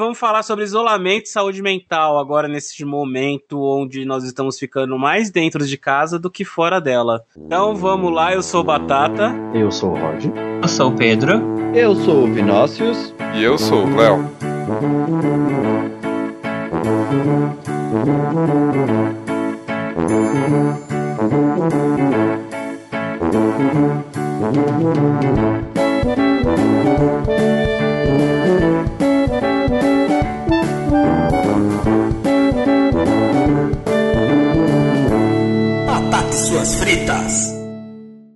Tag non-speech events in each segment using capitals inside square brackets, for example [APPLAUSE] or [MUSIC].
Vamos falar sobre isolamento e saúde mental agora nesse momento onde nós estamos ficando mais dentro de casa do que fora dela. Então vamos lá, eu sou Batata. Eu sou o Rod. Eu sou o Pedro. Eu sou o Vinócius. E eu sou o Léo. Suas fritas.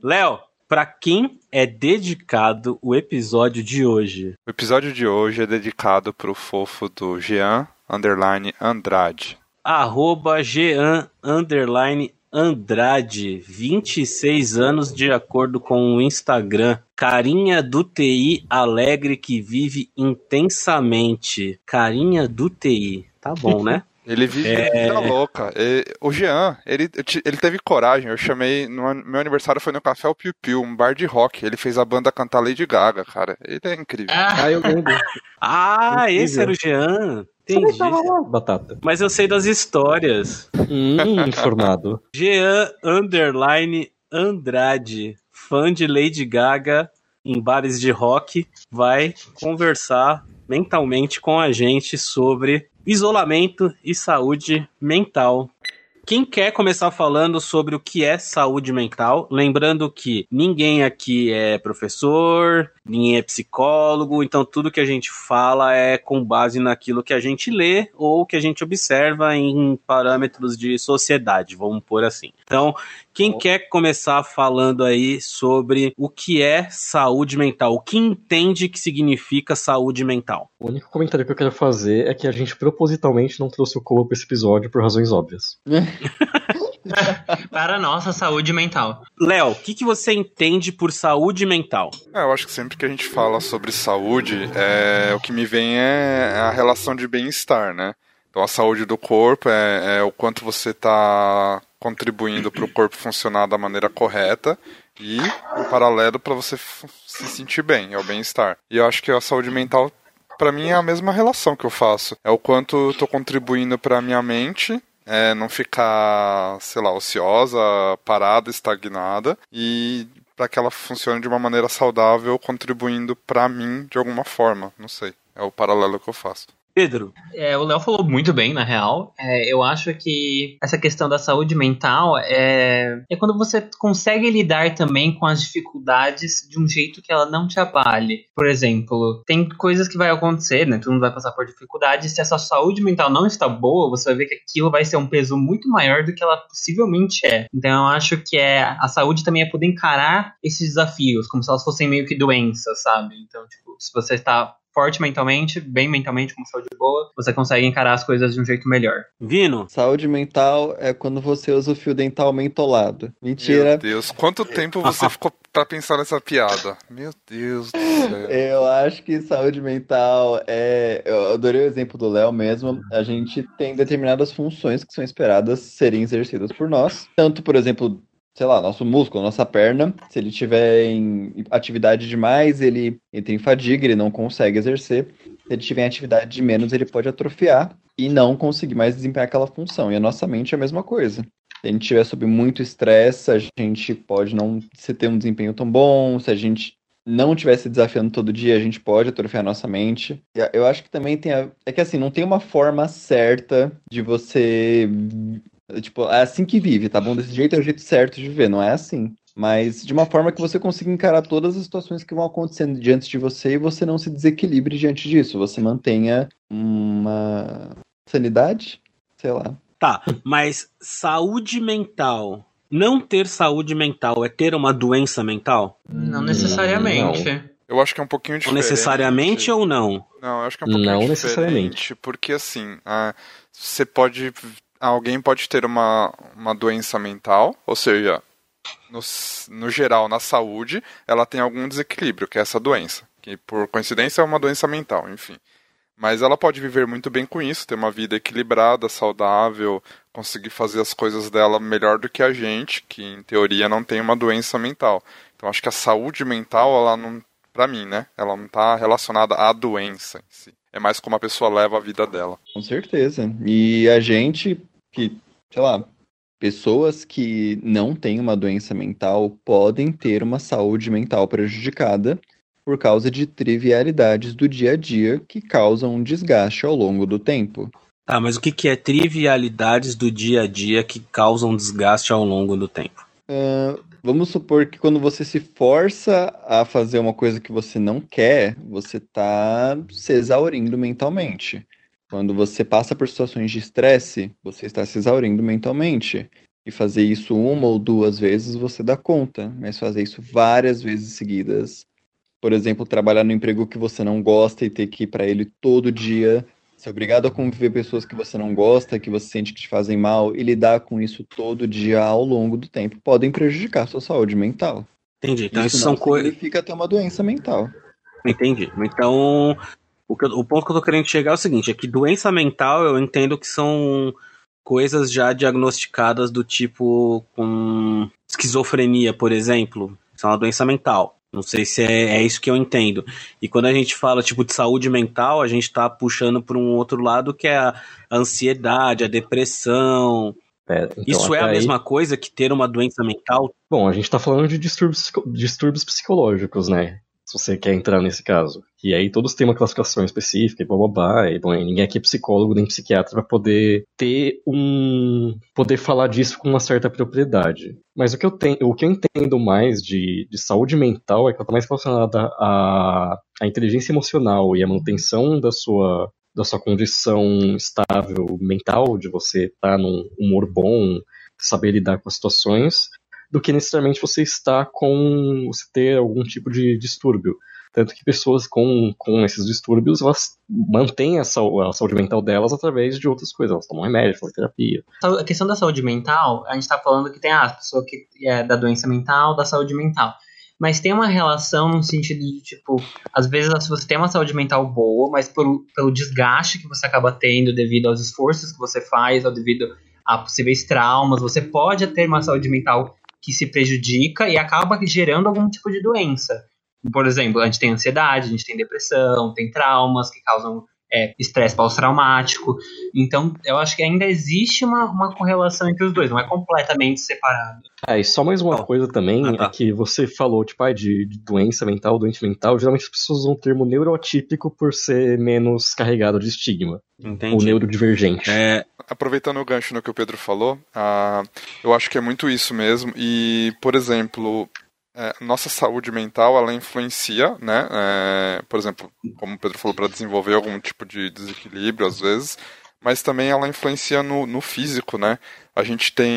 Léo, para quem é dedicado o episódio de hoje? O episódio de hoje é dedicado pro fofo do Jean Underline Andrade. Arroba Jean Underline Andrade, 26 anos de acordo com o Instagram. Carinha do TI alegre que vive intensamente. Carinha do TI. Tá bom, [LAUGHS] né? Ele vive é... vida louca. E, o Jean, ele, ele teve coragem. Eu chamei. No, meu aniversário foi no Café o Piu Piu, um bar de rock. Ele fez a banda cantar Lady Gaga, cara. Ele é incrível. Ah, eu lembro. ah, incrível. esse era o Jean. Entendi. Batata. Mas eu sei das histórias. Hum, informado. [LAUGHS] Jean Underline Andrade, fã de Lady Gaga em bares de rock, vai conversar mentalmente com a gente sobre isolamento e saúde mental. Quem quer começar falando sobre o que é saúde mental? Lembrando que ninguém aqui é professor, ninguém é psicólogo, então tudo que a gente fala é com base naquilo que a gente lê ou que a gente observa em parâmetros de sociedade, vamos pôr assim. Então, quem oh. quer começar falando aí sobre o que é saúde mental? O que entende que significa saúde mental? O único comentário que eu quero fazer é que a gente propositalmente não trouxe o Koa para esse episódio por razões óbvias. [LAUGHS] [LAUGHS] para a nossa saúde mental. Léo, o que, que você entende por saúde mental? É, eu acho que sempre que a gente fala sobre saúde, é, o que me vem é a relação de bem-estar, né? Então a saúde do corpo é, é o quanto você está contribuindo para o corpo funcionar da maneira correta e, em paralelo, para você se sentir bem, é o bem-estar. E eu acho que a saúde mental para mim é a mesma relação que eu faço. É o quanto eu tô contribuindo para minha mente é, não ficar, sei lá, ociosa, parada, estagnada e para que ela funcione de uma maneira saudável, contribuindo para mim de alguma forma. Não sei. É o paralelo que eu faço. Pedro. É, o Léo falou muito bem, na real. É, eu acho que essa questão da saúde mental é, é quando você consegue lidar também com as dificuldades de um jeito que ela não te abale. Por exemplo, tem coisas que vai acontecer, né? Todo mundo vai passar por dificuldades. Se a sua saúde mental não está boa, você vai ver que aquilo vai ser um peso muito maior do que ela possivelmente é. Então eu acho que é a saúde também é poder encarar esses desafios, como se elas fossem meio que doenças, sabe? Então, tipo, se você está forte mentalmente, bem mentalmente, com saúde boa, você consegue encarar as coisas de um jeito melhor. Vino? Saúde mental é quando você usa o fio dental mentolado. Mentira. Meu Deus, quanto tempo você [LAUGHS] ficou pra pensar nessa piada? Meu Deus do céu. Eu acho que saúde mental é. Eu adorei o exemplo do Léo mesmo. A gente tem determinadas funções que são esperadas serem exercidas por nós. Tanto, por exemplo, sei lá, nosso músculo, nossa perna, se ele tiver em atividade demais, ele entra em fadiga, ele não consegue exercer. Se ele tiver em atividade de menos, ele pode atrofiar e não conseguir mais desempenhar aquela função. E a nossa mente é a mesma coisa. Se a gente estiver sob muito estresse, a gente pode não ter um desempenho tão bom. Se a gente não estiver se desafiando todo dia, a gente pode atrofiar a nossa mente. Eu acho que também tem. A... É que assim, não tem uma forma certa de você Tipo, é assim que vive, tá bom? Desse jeito é o jeito certo de viver, não é assim. Mas de uma forma que você consiga encarar todas as situações que vão acontecendo diante de você e você não se desequilibre diante disso. Você mantenha uma sanidade, sei lá. Tá, mas saúde mental. Não ter saúde mental é ter uma doença mental? Não necessariamente. Não. Eu acho que é um pouquinho diferente. necessariamente ou não? Não, eu acho que é um pouquinho não diferente. necessariamente. Porque assim, ah, você pode alguém pode ter uma, uma doença mental, ou seja, no, no geral, na saúde, ela tem algum desequilíbrio, que é essa doença, que por coincidência é uma doença mental, enfim. Mas ela pode viver muito bem com isso, ter uma vida equilibrada, saudável, conseguir fazer as coisas dela melhor do que a gente, que em teoria não tem uma doença mental. Então acho que a saúde mental, ela não, para mim, né, ela não está relacionada à doença em si é mais como a pessoa leva a vida dela. Com certeza. E a gente que, sei lá, pessoas que não têm uma doença mental podem ter uma saúde mental prejudicada por causa de trivialidades do dia a dia que causam um desgaste ao longo do tempo. Tá, mas o que, que é trivialidades do dia a dia que causam desgaste ao longo do tempo? Uh, vamos supor que quando você se força a fazer uma coisa que você não quer, você está se exaurindo mentalmente. Quando você passa por situações de estresse, você está se exaurindo mentalmente. E fazer isso uma ou duas vezes você dá conta, mas fazer isso várias vezes seguidas. Por exemplo, trabalhar no emprego que você não gosta e ter que ir para ele todo dia, ser obrigado a conviver pessoas que você não gosta, que você sente que te fazem mal, e lidar com isso todo dia ao longo do tempo, podem prejudicar sua saúde mental. Entendi. Então, isso, isso são coisas. Significa ter uma doença mental. Entendi. Então, o, que, o ponto que eu tô querendo chegar é o seguinte: é que doença mental eu entendo que são coisas já diagnosticadas do tipo com esquizofrenia, por exemplo. Isso é uma doença mental. Não sei se é, é, isso que eu entendo. E quando a gente fala tipo de saúde mental, a gente está puxando para um outro lado que é a ansiedade, a depressão. É, então, isso é a aí... mesma coisa que ter uma doença mental? Bom, a gente está falando de distúrbios, distúrbios psicológicos, né? Se você quer entrar nesse caso. E aí todos têm uma classificação específica e blá e bom, ninguém aqui é psicólogo nem psiquiatra para poder ter um. poder falar disso com uma certa propriedade. Mas o que eu, tenho, o que eu entendo mais de, de saúde mental é que ela está mais relacionada à, à inteligência emocional e à manutenção da sua, da sua condição estável mental, de você estar tá num humor bom, saber lidar com as situações, do que necessariamente você está com. você ter algum tipo de distúrbio. Tanto que pessoas com, com esses distúrbios, elas mantêm a, a saúde mental delas através de outras coisas. Elas tomam remédio, fazem terapia. A questão da saúde mental, a gente está falando que tem ah, a pessoa que é da doença mental, da saúde mental. Mas tem uma relação no sentido de, tipo, às vezes você tem uma saúde mental boa, mas por, pelo desgaste que você acaba tendo devido aos esforços que você faz, ou devido a possíveis traumas, você pode ter uma saúde mental que se prejudica e acaba gerando algum tipo de doença. Por exemplo, a gente tem ansiedade, a gente tem depressão, tem traumas que causam é, estresse pós-traumático. Então, eu acho que ainda existe uma, uma correlação entre os dois, não é completamente separado. É, e só mais uma coisa também, ah, tá. é que você falou, tipo, ah, de, de, doença mental, doente mental, geralmente as pessoas usam o termo neuroatípico por ser menos carregado de estigma. Entendi. Ou neurodivergente. É, aproveitando o gancho no que o Pedro falou, uh, eu acho que é muito isso mesmo. E, por exemplo, é, nossa saúde mental ela influencia, né? É, por exemplo, como o Pedro falou, para desenvolver algum tipo de desequilíbrio às vezes, mas também ela influencia no, no físico, né? A gente tem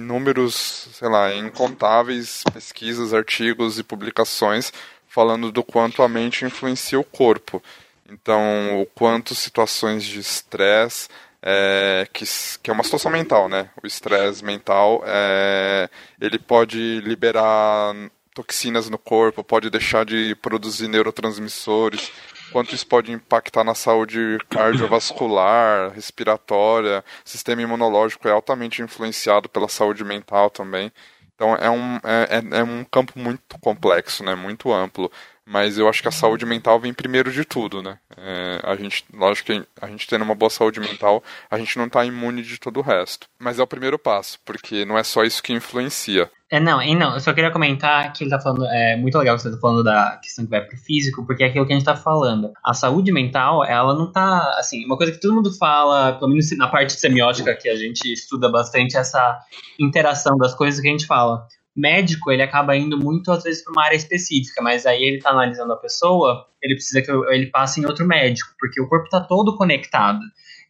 números, sei lá, incontáveis pesquisas, artigos e publicações falando do quanto a mente influencia o corpo. Então, o quanto situações de estresse é, que, que, é uma situação mental, né? O estresse mental, é, ele pode liberar toxinas no corpo, pode deixar de produzir neurotransmissores, quanto isso pode impactar na saúde cardiovascular, respiratória, sistema imunológico é altamente influenciado pela saúde mental também. Então é um, é, é, é um campo muito complexo, né? Muito amplo. Mas eu acho que a saúde mental vem primeiro de tudo, né? É, a gente, lógico que a gente tendo uma boa saúde mental, a gente não está imune de todo o resto. Mas é o primeiro passo, porque não é só isso que influencia. É, não, e não, eu só queria comentar que ele tá falando, é muito legal que você tá falando da questão que vai pro físico, porque é aquilo que a gente tá falando. A saúde mental, ela não tá, assim, uma coisa que todo mundo fala, pelo menos na parte semiótica que a gente estuda bastante, essa interação das coisas que a gente fala médico, ele acaba indo muito, às vezes, para uma área específica, mas aí ele está analisando a pessoa, ele precisa que ele passe em outro médico, porque o corpo está todo conectado.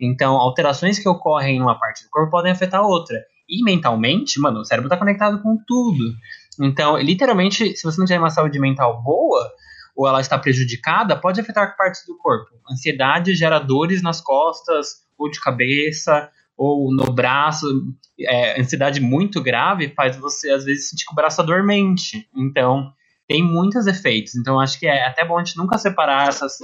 Então, alterações que ocorrem em uma parte do corpo podem afetar outra. E mentalmente, mano, o cérebro está conectado com tudo. Então, literalmente, se você não tiver uma saúde mental boa, ou ela está prejudicada, pode afetar partes do corpo. Ansiedade gera dores nas costas, ou de cabeça, ou no braço, é, ansiedade muito grave faz você às vezes sentir que o braço dormente. Então, tem muitos efeitos. Então, acho que é até bom a gente nunca separar essas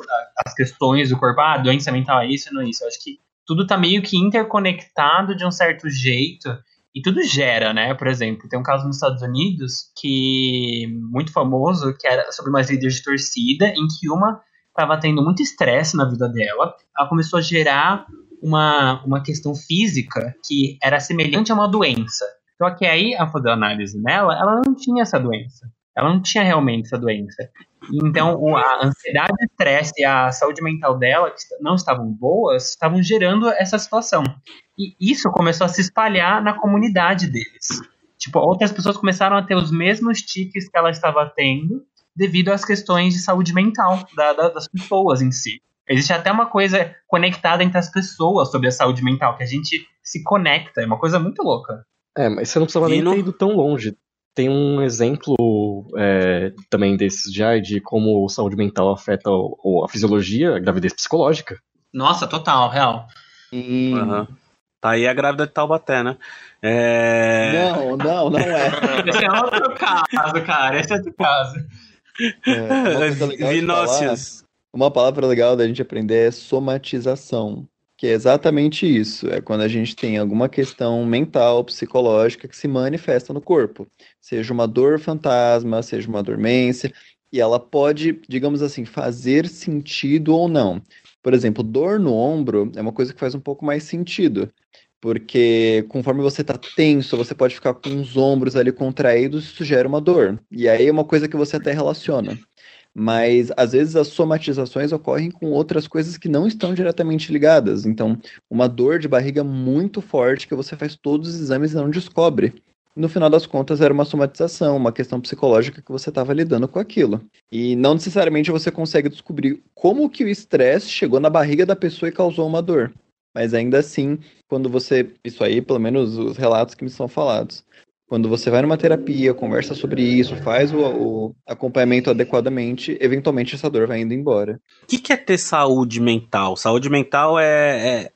as questões do corpo. Ah, doença mental é isso, não é isso. Eu acho que tudo tá meio que interconectado de um certo jeito e tudo gera, né? Por exemplo, tem um caso nos Estados Unidos que muito famoso, que era sobre umas líderes de torcida, em que uma estava tendo muito estresse na vida dela. Ela começou a gerar uma, uma questão física que era semelhante a uma doença. Só que aí, a fazer a análise nela, ela não tinha essa doença. Ela não tinha realmente essa doença. Então, a ansiedade, o estresse e a saúde mental dela, que não estavam boas, estavam gerando essa situação. E isso começou a se espalhar na comunidade deles. Tipo, outras pessoas começaram a ter os mesmos tiques que ela estava tendo devido às questões de saúde mental da, da, das pessoas em si. Existe até uma coisa conectada entre as pessoas sobre a saúde mental, que a gente se conecta, é uma coisa muito louca. É, mas você não precisava nem ter ido tão longe. Tem um exemplo é, também desses já de como saúde mental afeta o, a fisiologia, a gravidez psicológica. Nossa, total, real. E... Uhum. Tá aí a grávida de Taubaté, né? É... Não, não, não é. [LAUGHS] Esse é outro caso, cara. Esse é outro caso. É, Vinócios. Uma palavra legal da gente aprender é somatização que é exatamente isso. É quando a gente tem alguma questão mental, psicológica que se manifesta no corpo, seja uma dor fantasma, seja uma dormência, e ela pode, digamos assim, fazer sentido ou não. Por exemplo, dor no ombro é uma coisa que faz um pouco mais sentido, porque conforme você está tenso, você pode ficar com os ombros ali contraídos, isso gera uma dor. E aí é uma coisa que você até relaciona mas às vezes as somatizações ocorrem com outras coisas que não estão diretamente ligadas. Então, uma dor de barriga muito forte que você faz todos os exames e não descobre. No final das contas, era uma somatização, uma questão psicológica que você estava lidando com aquilo. E não necessariamente você consegue descobrir como que o estresse chegou na barriga da pessoa e causou uma dor. Mas ainda assim, quando você. Isso aí, pelo menos os relatos que me são falados. Quando você vai numa terapia, conversa sobre isso, faz o, o acompanhamento adequadamente, eventualmente essa dor vai indo embora. O que, que é ter saúde mental? Saúde mental é, é,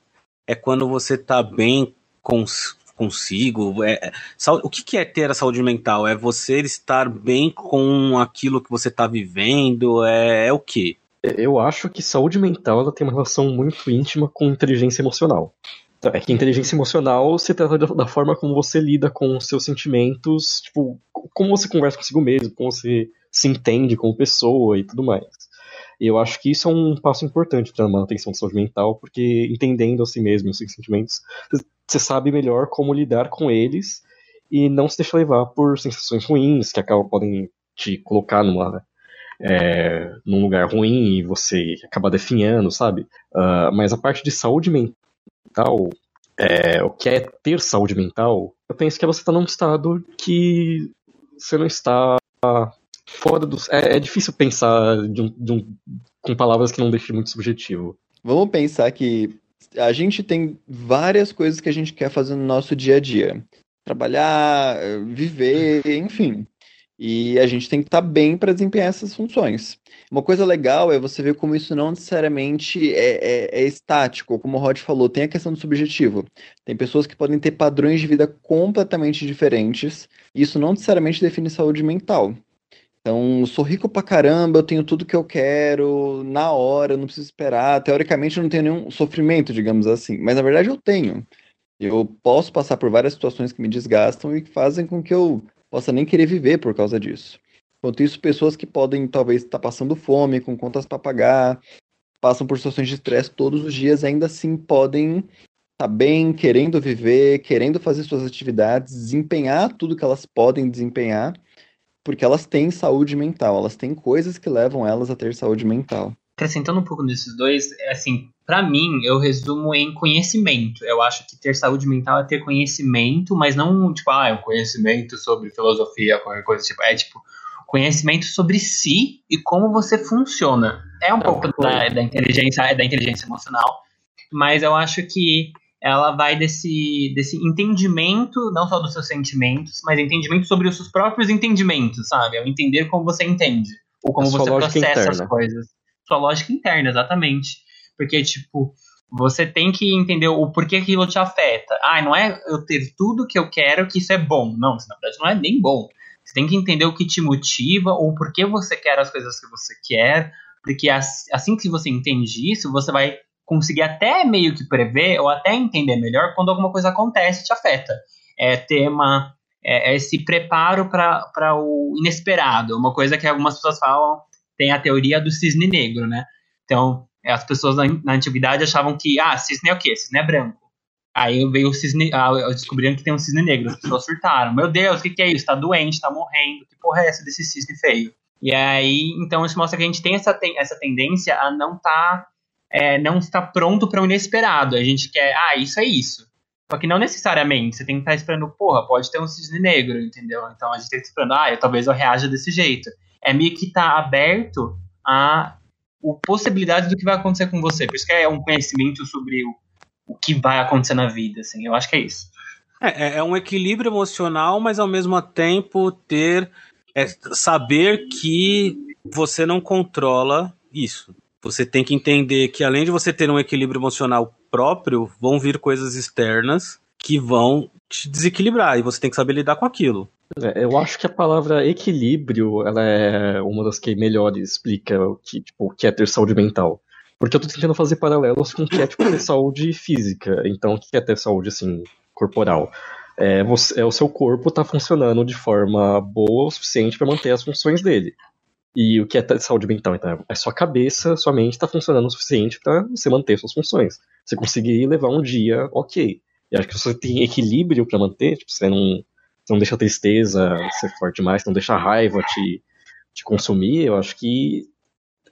é quando você tá bem cons, consigo. É, é o que, que é ter a saúde mental? É você estar bem com aquilo que você está vivendo? É, é o quê? Eu acho que saúde mental ela tem uma relação muito íntima com inteligência emocional. Então, é que inteligência emocional se trata da forma como você lida com os seus sentimentos, tipo, como você conversa consigo mesmo, como você se entende como pessoa e tudo mais. E eu acho que isso é um passo importante para a manutenção da saúde mental, porque entendendo a si mesmo os seus sentimentos, você sabe melhor como lidar com eles e não se deixa levar por sensações ruins que acabam podem te colocar numa é, num lugar ruim e você acaba definhando, sabe? Uh, mas a parte de saúde mental mental, é, o que é ter saúde mental, eu penso que é você estar tá num estado que você não está fora do. É, é difícil pensar de um, de um, com palavras que não deixem muito subjetivo. Vamos pensar que a gente tem várias coisas que a gente quer fazer no nosso dia a dia. Trabalhar, viver, enfim. E a gente tem que estar tá bem para desempenhar essas funções. Uma coisa legal é você ver como isso não necessariamente é, é, é, estático, como o Rod falou, tem a questão do subjetivo. Tem pessoas que podem ter padrões de vida completamente diferentes, e isso não necessariamente define saúde mental. Então, sou rico pra caramba, eu tenho tudo que eu quero, na hora, não preciso esperar. Teoricamente, eu não tenho nenhum sofrimento, digamos assim, mas na verdade eu tenho. Eu posso passar por várias situações que me desgastam e que fazem com que eu possa nem querer viver por causa disso. Enquanto isso, pessoas que podem talvez estar passando fome, com contas para pagar, passam por situações de estresse todos os dias, ainda assim podem estar bem, querendo viver, querendo fazer suas atividades, desempenhar tudo que elas podem desempenhar, porque elas têm saúde mental, elas têm coisas que levam elas a ter saúde mental. Acrescentando um pouco nesses dois, é assim, para mim, eu resumo em conhecimento. Eu acho que ter saúde mental é ter conhecimento, mas não, tipo, ah, é um conhecimento sobre filosofia, qualquer coisa, tipo, é tipo, conhecimento sobre si e como você funciona. É um é pouco da, da inteligência, é da inteligência emocional, mas eu acho que ela vai desse, desse entendimento, não só dos seus sentimentos, mas entendimento sobre os seus próprios entendimentos, sabe? É o entender como você entende, ou como você processa interna. as coisas. Sua lógica interna, exatamente. Porque, tipo, você tem que entender o porquê aquilo te afeta. Ah, não é eu ter tudo que eu quero que isso é bom. Não, isso na verdade não é nem bom. Você tem que entender o que te motiva ou por que você quer as coisas que você quer. Porque assim que você entende isso, você vai conseguir até meio que prever ou até entender melhor quando alguma coisa acontece e te afeta. É ter uma, é, é esse preparo para o inesperado. Uma coisa que algumas pessoas falam, tem a teoria do cisne negro, né? Então, as pessoas na, na antiguidade achavam que, ah, cisne é o quê? Cisne é branco. Aí veio o cisne, ah, descobriram que tem um cisne negro, as pessoas surtaram. Meu Deus, o que, que é isso? Tá doente, tá morrendo, que porra é essa desse cisne feio? E aí, então isso mostra que a gente tem essa, ten, essa tendência a não tá, é, não estar pronto para o inesperado. A gente quer, ah, isso é isso. Só que não necessariamente, você tem que estar esperando, porra, pode ter um cisne negro, entendeu? Então a gente tem que estar esperando, ah, eu, talvez eu reaja desse jeito. É meio que tá aberto a o possibilidade do que vai acontecer com você. Por isso que é um conhecimento sobre o, o que vai acontecer na vida, assim. Eu acho que é isso. É, é, é um equilíbrio emocional, mas ao mesmo tempo ter é saber que você não controla isso. Você tem que entender que além de você ter um equilíbrio emocional próprio, vão vir coisas externas que vão te desequilibrar e você tem que saber lidar com aquilo. É, eu acho que a palavra equilíbrio ela é uma das que melhor explica o que, tipo, o que é ter saúde mental. Porque eu tô tentando fazer paralelos com o que é tipo, ter saúde física. Então, o que é ter saúde assim, corporal? É, você, é o seu corpo tá funcionando de forma boa o suficiente para manter as funções dele. E o que é ter saúde mental? Então, é sua cabeça, sua mente está funcionando o suficiente para você manter suas funções. Você conseguir levar um dia ok. E acho que você tem equilíbrio para manter, tipo, você não não deixa a tristeza ser forte demais, não deixa a raiva te, te consumir, eu acho que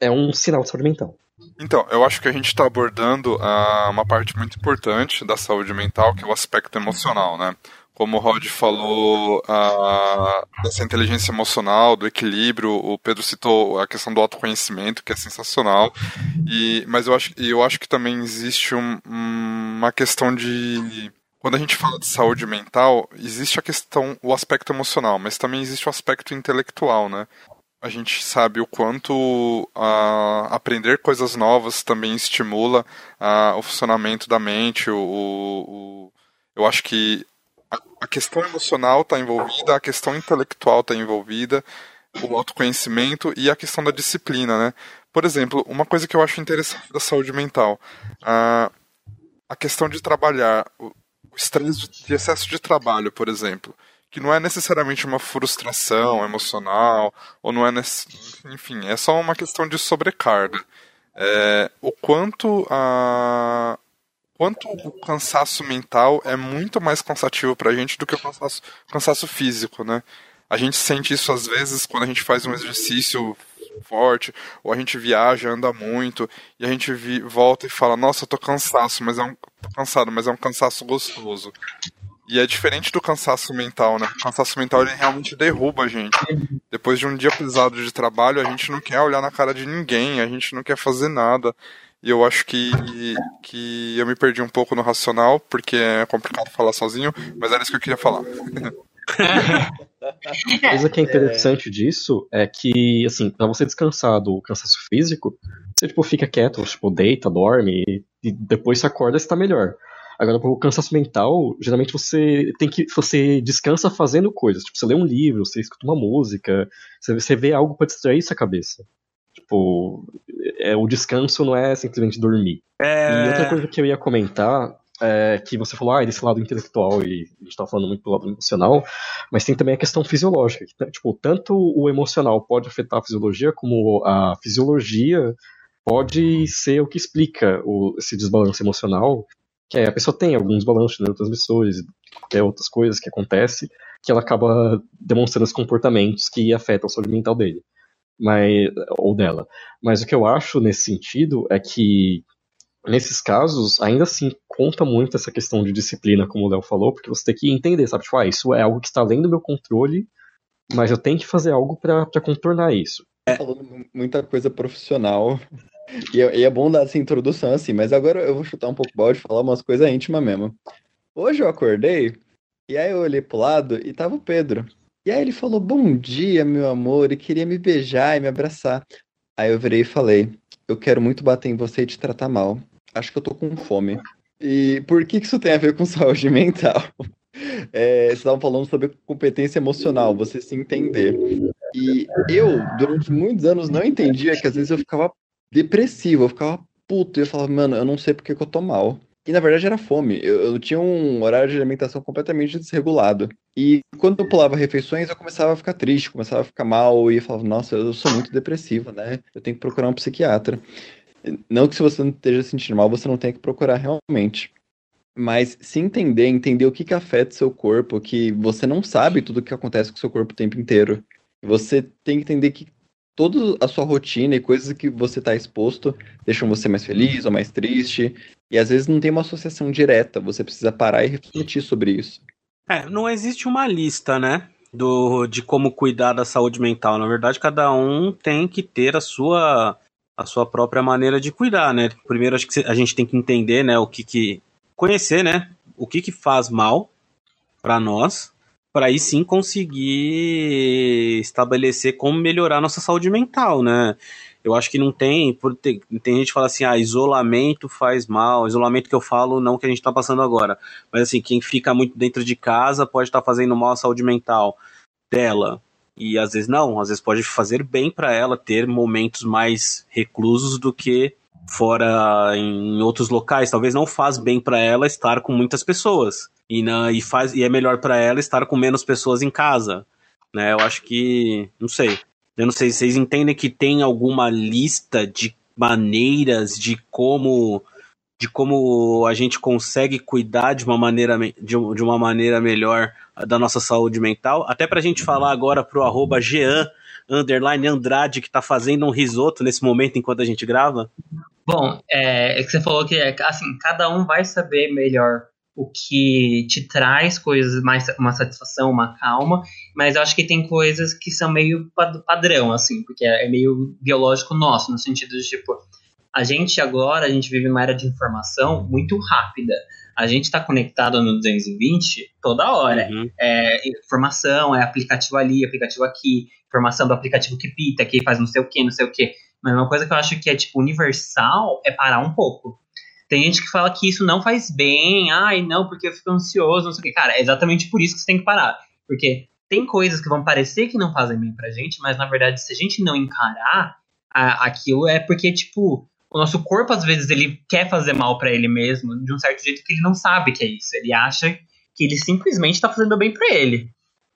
é um sinal de saúde mental. Então, eu acho que a gente está abordando uh, uma parte muito importante da saúde mental, que é o aspecto emocional, né? Como o Rod falou uh, dessa inteligência emocional, do equilíbrio, o Pedro citou a questão do autoconhecimento, que é sensacional. E, mas eu acho, eu acho que também existe um, uma questão de quando a gente fala de saúde mental, existe a questão, o aspecto emocional, mas também existe o aspecto intelectual, né? A gente sabe o quanto uh, aprender coisas novas também estimula uh, o funcionamento da mente. O, o, o eu acho que a, a questão emocional está envolvida, a questão intelectual está envolvida, o autoconhecimento e a questão da disciplina, né? Por exemplo, uma coisa que eu acho interessante da saúde mental, uh, a questão de trabalhar estresse de excesso de trabalho, por exemplo, que não é necessariamente uma frustração emocional, ou não é, enfim, é só uma questão de sobrecarga. É, o quanto a quanto o cansaço mental é muito mais cansativo para a gente do que o cansaço, cansaço físico, né? A gente sente isso às vezes quando a gente faz um exercício forte, ou a gente viaja, anda muito, e a gente vi, volta e fala, nossa, tô cansaço, mas é um cansado, mas é um cansaço gostoso. E é diferente do cansaço mental, né? O cansaço mental ele realmente derruba a gente. Depois de um dia pesado de trabalho, a gente não quer olhar na cara de ninguém, a gente não quer fazer nada. E eu acho que, que eu me perdi um pouco no racional, porque é complicado falar sozinho, mas era isso que eu queria falar. [LAUGHS] [LAUGHS] A coisa que é interessante é... disso é que, assim, pra você descansar do cansaço físico, você, tipo, fica quieto, tipo, deita, dorme, e depois você acorda e está melhor. Agora, pro cansaço mental, geralmente você tem que. Você descansa fazendo coisas. Tipo, você lê um livro, você escuta uma música, você, você vê algo para distrair sua cabeça. Tipo, é, o descanso não é simplesmente dormir. É... E outra coisa que eu ia comentar é, que você falou, ah, desse lado intelectual e a gente tá falando muito do lado emocional, mas tem também a questão fisiológica. Que, tipo, tanto o emocional pode afetar a fisiologia, como a fisiologia pode ser o que explica o, esse desbalanço emocional, que é, a pessoa tem alguns balanços de neurotransmissores, qualquer outras coisas que acontece, que ela acaba demonstrando os comportamentos que afetam a saúde mental dele. Mas, ou dela. Mas o que eu acho nesse sentido é que nesses casos, ainda assim, conta muito essa questão de disciplina, como o Léo falou, porque você tem que entender, sabe? Tipo, ah, isso é algo que está além do meu controle, mas eu tenho que fazer algo para contornar isso. É. Falando muita coisa profissional. E é, e é, bom dar essa introdução assim, mas agora eu vou chutar um pouco balde e falar umas coisas íntimas mesmo. Hoje eu acordei, e aí eu olhei pro lado e tava o Pedro. E aí ele falou, bom dia, meu amor, e queria me beijar e me abraçar. Aí eu virei e falei, eu quero muito bater em você e te tratar mal acho que eu tô com fome. E por que, isso tem a ver com [LAUGHS] saúde mental? É, vocês estavam falando sobre competência emocional, você se entender. E eu, durante muitos anos, não entendia que às vezes eu ficava depressivo, eu ficava puto, e eu falava, mano, eu não sei porque que eu tô mal. E na verdade era fome. Eu, eu, tinha um horário de alimentação completamente desregulado. E quando eu pulava refeições, eu começava a ficar triste, começava a ficar mal, e falava, nossa, eu sou muito depressivo, né? Eu tenho que procurar um psiquiatra. Não que se você não esteja se sentindo mal, você não tenha que procurar realmente. Mas se entender, entender o que, que afeta o seu corpo, que você não sabe tudo o que acontece com o seu corpo o tempo inteiro. Você tem que entender que toda a sua rotina e coisas que você está exposto deixam você mais feliz ou mais triste. E às vezes não tem uma associação direta, você precisa parar e refletir sobre isso. É, não existe uma lista, né? Do, de como cuidar da saúde mental. Na verdade, cada um tem que ter a sua, a sua própria maneira de cuidar, né? Primeiro, acho que a gente tem que entender, né, o que, que conhecer, né, o que que faz mal para nós, para aí sim conseguir estabelecer como melhorar nossa saúde mental, né? Eu acho que não tem, por tem, tem gente que fala assim, ah, isolamento faz mal, isolamento que eu falo não que a gente está passando agora, mas assim, quem fica muito dentro de casa pode estar tá fazendo mal à saúde mental dela, e às vezes não, às vezes pode fazer bem para ela ter momentos mais reclusos do que fora em outros locais, talvez não faz bem para ela estar com muitas pessoas. E, na, e faz e é melhor para ela estar com menos pessoas em casa, né? Eu acho que não sei, eu não sei, vocês entendem que tem alguma lista de maneiras de como de como a gente consegue cuidar de uma maneira de, uma maneira melhor da nossa saúde mental, até para a gente falar agora pro arroba Jean underline Andrade que tá fazendo um risoto nesse momento enquanto a gente grava. Bom, é, é que você falou que assim, cada um vai saber melhor o que te traz coisas mais uma satisfação, uma calma, mas eu acho que tem coisas que são meio padrão assim, porque é meio biológico nosso, no sentido de tipo, a gente agora, a gente vive uma era de informação muito rápida. A gente está conectado no 220 toda hora. Uhum. É informação, é aplicativo ali, aplicativo aqui, informação do aplicativo que pita, que faz não sei o que, não sei o que. Mas uma coisa que eu acho que é, tipo, universal é parar um pouco. Tem gente que fala que isso não faz bem, ai, não, porque eu fico ansioso, não sei o que. Cara, é exatamente por isso que você tem que parar. Porque tem coisas que vão parecer que não fazem bem pra gente, mas na verdade, se a gente não encarar a, aquilo, é porque, tipo, o nosso corpo, às vezes, ele quer fazer mal para ele mesmo, de um certo jeito que ele não sabe que é isso. Ele acha que ele simplesmente tá fazendo bem para ele.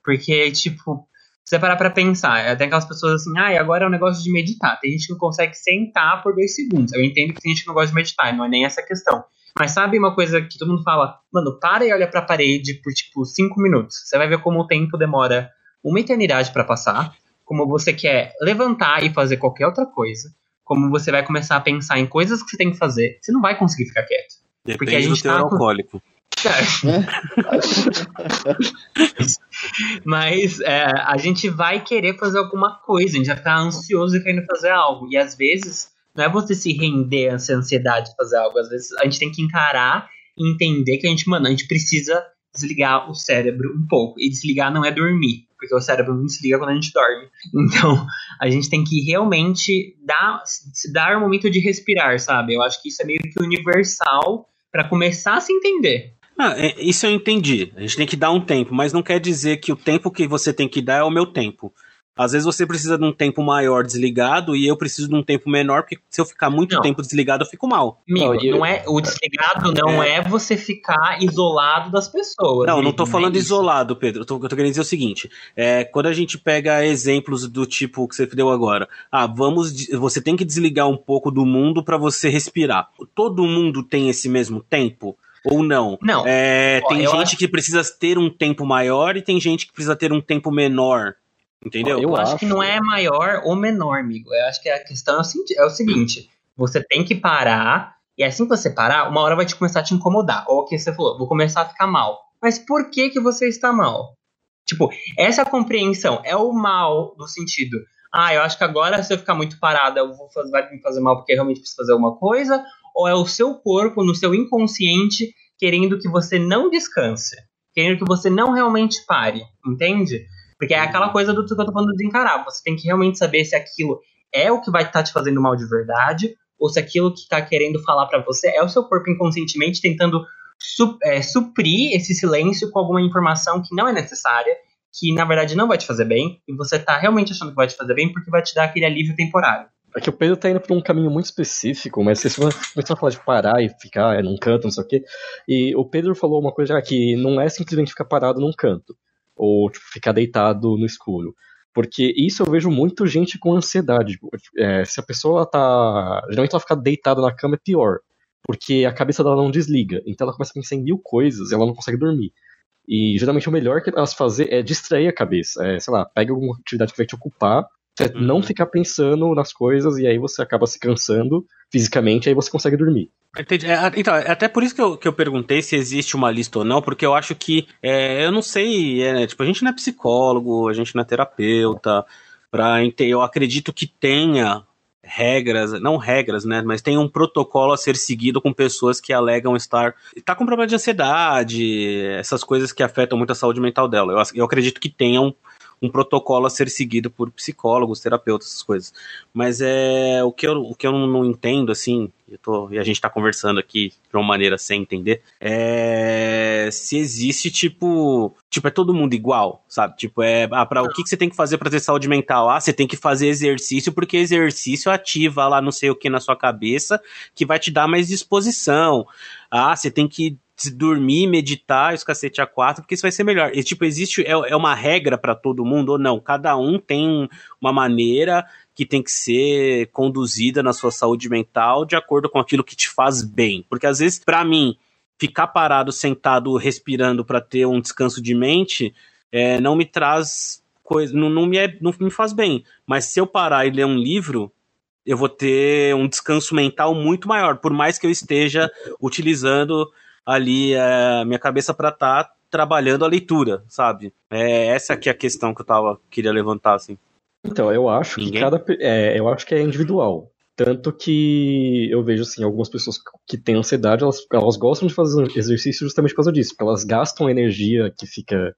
Porque, tipo, se você parar pra pensar, é, tem aquelas pessoas assim, ah, agora é um negócio de meditar. Tem gente que não consegue sentar por dois segundos. Eu entendo que tem gente que não gosta de meditar, não é nem essa questão. Mas sabe uma coisa que todo mundo fala? Mano, para e olha pra parede por, tipo, cinco minutos. Você vai ver como o tempo demora uma eternidade para passar, como você quer levantar e fazer qualquer outra coisa, como você vai começar a pensar em coisas que você tem que fazer, você não vai conseguir ficar quieto. Depende porque a gente do tá alcoólico. [LAUGHS] Mas é, a gente vai querer fazer alguma coisa, a gente vai ficar ansioso e querendo fazer algo. E às vezes não é você se render a essa ansiedade de fazer algo. Às vezes a gente tem que encarar e entender que a gente, mano, a gente precisa desligar o cérebro um pouco. E desligar não é dormir, porque o cérebro não desliga quando a gente dorme. Então, a gente tem que realmente dar, se dar um momento de respirar, sabe? Eu acho que isso é meio que universal para começar a se entender. Ah, é, isso eu entendi. A gente tem que dar um tempo, mas não quer dizer que o tempo que você tem que dar é o meu tempo. Às vezes você precisa de um tempo maior desligado e eu preciso de um tempo menor, porque se eu ficar muito não. tempo desligado, eu fico mal. Amigo, não, não é, o desligado não é. é. você ficar isolado das pessoas. Não, não tô falando é isolado, Pedro. Eu tô, eu tô querendo dizer o seguinte: é, quando a gente pega exemplos do tipo que você deu agora, ah, vamos. Você tem que desligar um pouco do mundo para você respirar. Todo mundo tem esse mesmo tempo? Ou não? Não. É, tem gente acho... que precisa ter um tempo maior e tem gente que precisa ter um tempo menor. Entendeu? Eu, acho, acho que não é maior ou menor, amigo. Eu acho que a questão é o seguinte: você tem que parar, e assim que você parar, uma hora vai te começar a te incomodar. Ou o que você falou, vou começar a ficar mal. Mas por que, que você está mal? Tipo, essa compreensão é o mal no sentido. Ah, eu acho que agora se eu ficar muito parada, eu vou fazer, vai me fazer mal porque realmente preciso fazer alguma coisa, ou é o seu corpo, no seu inconsciente, querendo que você não descanse, querendo que você não realmente pare, entende? Porque é aquela coisa do que eu tô falando de encarar. Você tem que realmente saber se aquilo é o que vai estar tá te fazendo mal de verdade, ou se aquilo que está querendo falar para você é o seu corpo inconscientemente tentando su é, suprir esse silêncio com alguma informação que não é necessária, que na verdade não vai te fazer bem, e você está realmente achando que vai te fazer bem porque vai te dar aquele alívio temporário. É que o Pedro tá indo por um caminho muito específico, mas você começou a falar de parar e ficar é, num canto, não sei o quê. E o Pedro falou uma coisa que não é simplesmente ficar parado num canto, ou tipo, ficar deitado no escuro. Porque isso eu vejo muito gente com ansiedade. Tipo, é, se a pessoa tá. Geralmente ela fica deitada na cama é pior. Porque a cabeça dela não desliga. Então ela começa a pensar em mil coisas e ela não consegue dormir. E geralmente o melhor que elas fazer é distrair a cabeça. É, sei lá, pega alguma atividade que vai te ocupar, você uhum. não ficar pensando nas coisas e aí você acaba se cansando fisicamente, aí você consegue dormir. Entendi. É, então, é até por isso que eu, que eu perguntei se existe uma lista ou não, porque eu acho que, é, eu não sei, é, tipo, a gente não é psicólogo, a gente não é terapeuta, pra, eu acredito que tenha regras, não regras, né, mas tem um protocolo a ser seguido com pessoas que alegam estar tá com problema de ansiedade, essas coisas que afetam muito a saúde mental dela. Eu, eu acredito que tenham um protocolo a ser seguido por psicólogos, terapeutas, essas coisas. Mas é o que eu, o que eu não entendo, assim, tô, e a gente tá conversando aqui de uma maneira sem entender, é se existe, tipo, tipo, é todo mundo igual, sabe? Tipo, é, ah, pra, o que, que você tem que fazer para ter saúde mental? Ah, você tem que fazer exercício, porque exercício ativa lá não sei o que na sua cabeça, que vai te dar mais disposição. Ah, você tem que dormir, meditar, os cacete a quatro, porque isso vai ser melhor. E, tipo, existe, é, é uma regra para todo mundo ou não? Cada um tem uma maneira que tem que ser conduzida na sua saúde mental de acordo com aquilo que te faz bem. Porque às vezes, para mim, ficar parado, sentado, respirando para ter um descanso de mente, é, não me traz coisa, não, não, me é, não me faz bem. Mas se eu parar e ler um livro, eu vou ter um descanso mental muito maior, por mais que eu esteja utilizando ali é, minha cabeça para estar tá trabalhando a leitura, sabe? É essa aqui é a questão que eu tava queria levantar assim. Então, eu acho Ninguém? que cada é, eu acho que é individual. Tanto que eu vejo assim, algumas pessoas que têm ansiedade, elas, elas gostam de fazer exercício justamente por causa disso, porque elas gastam energia que fica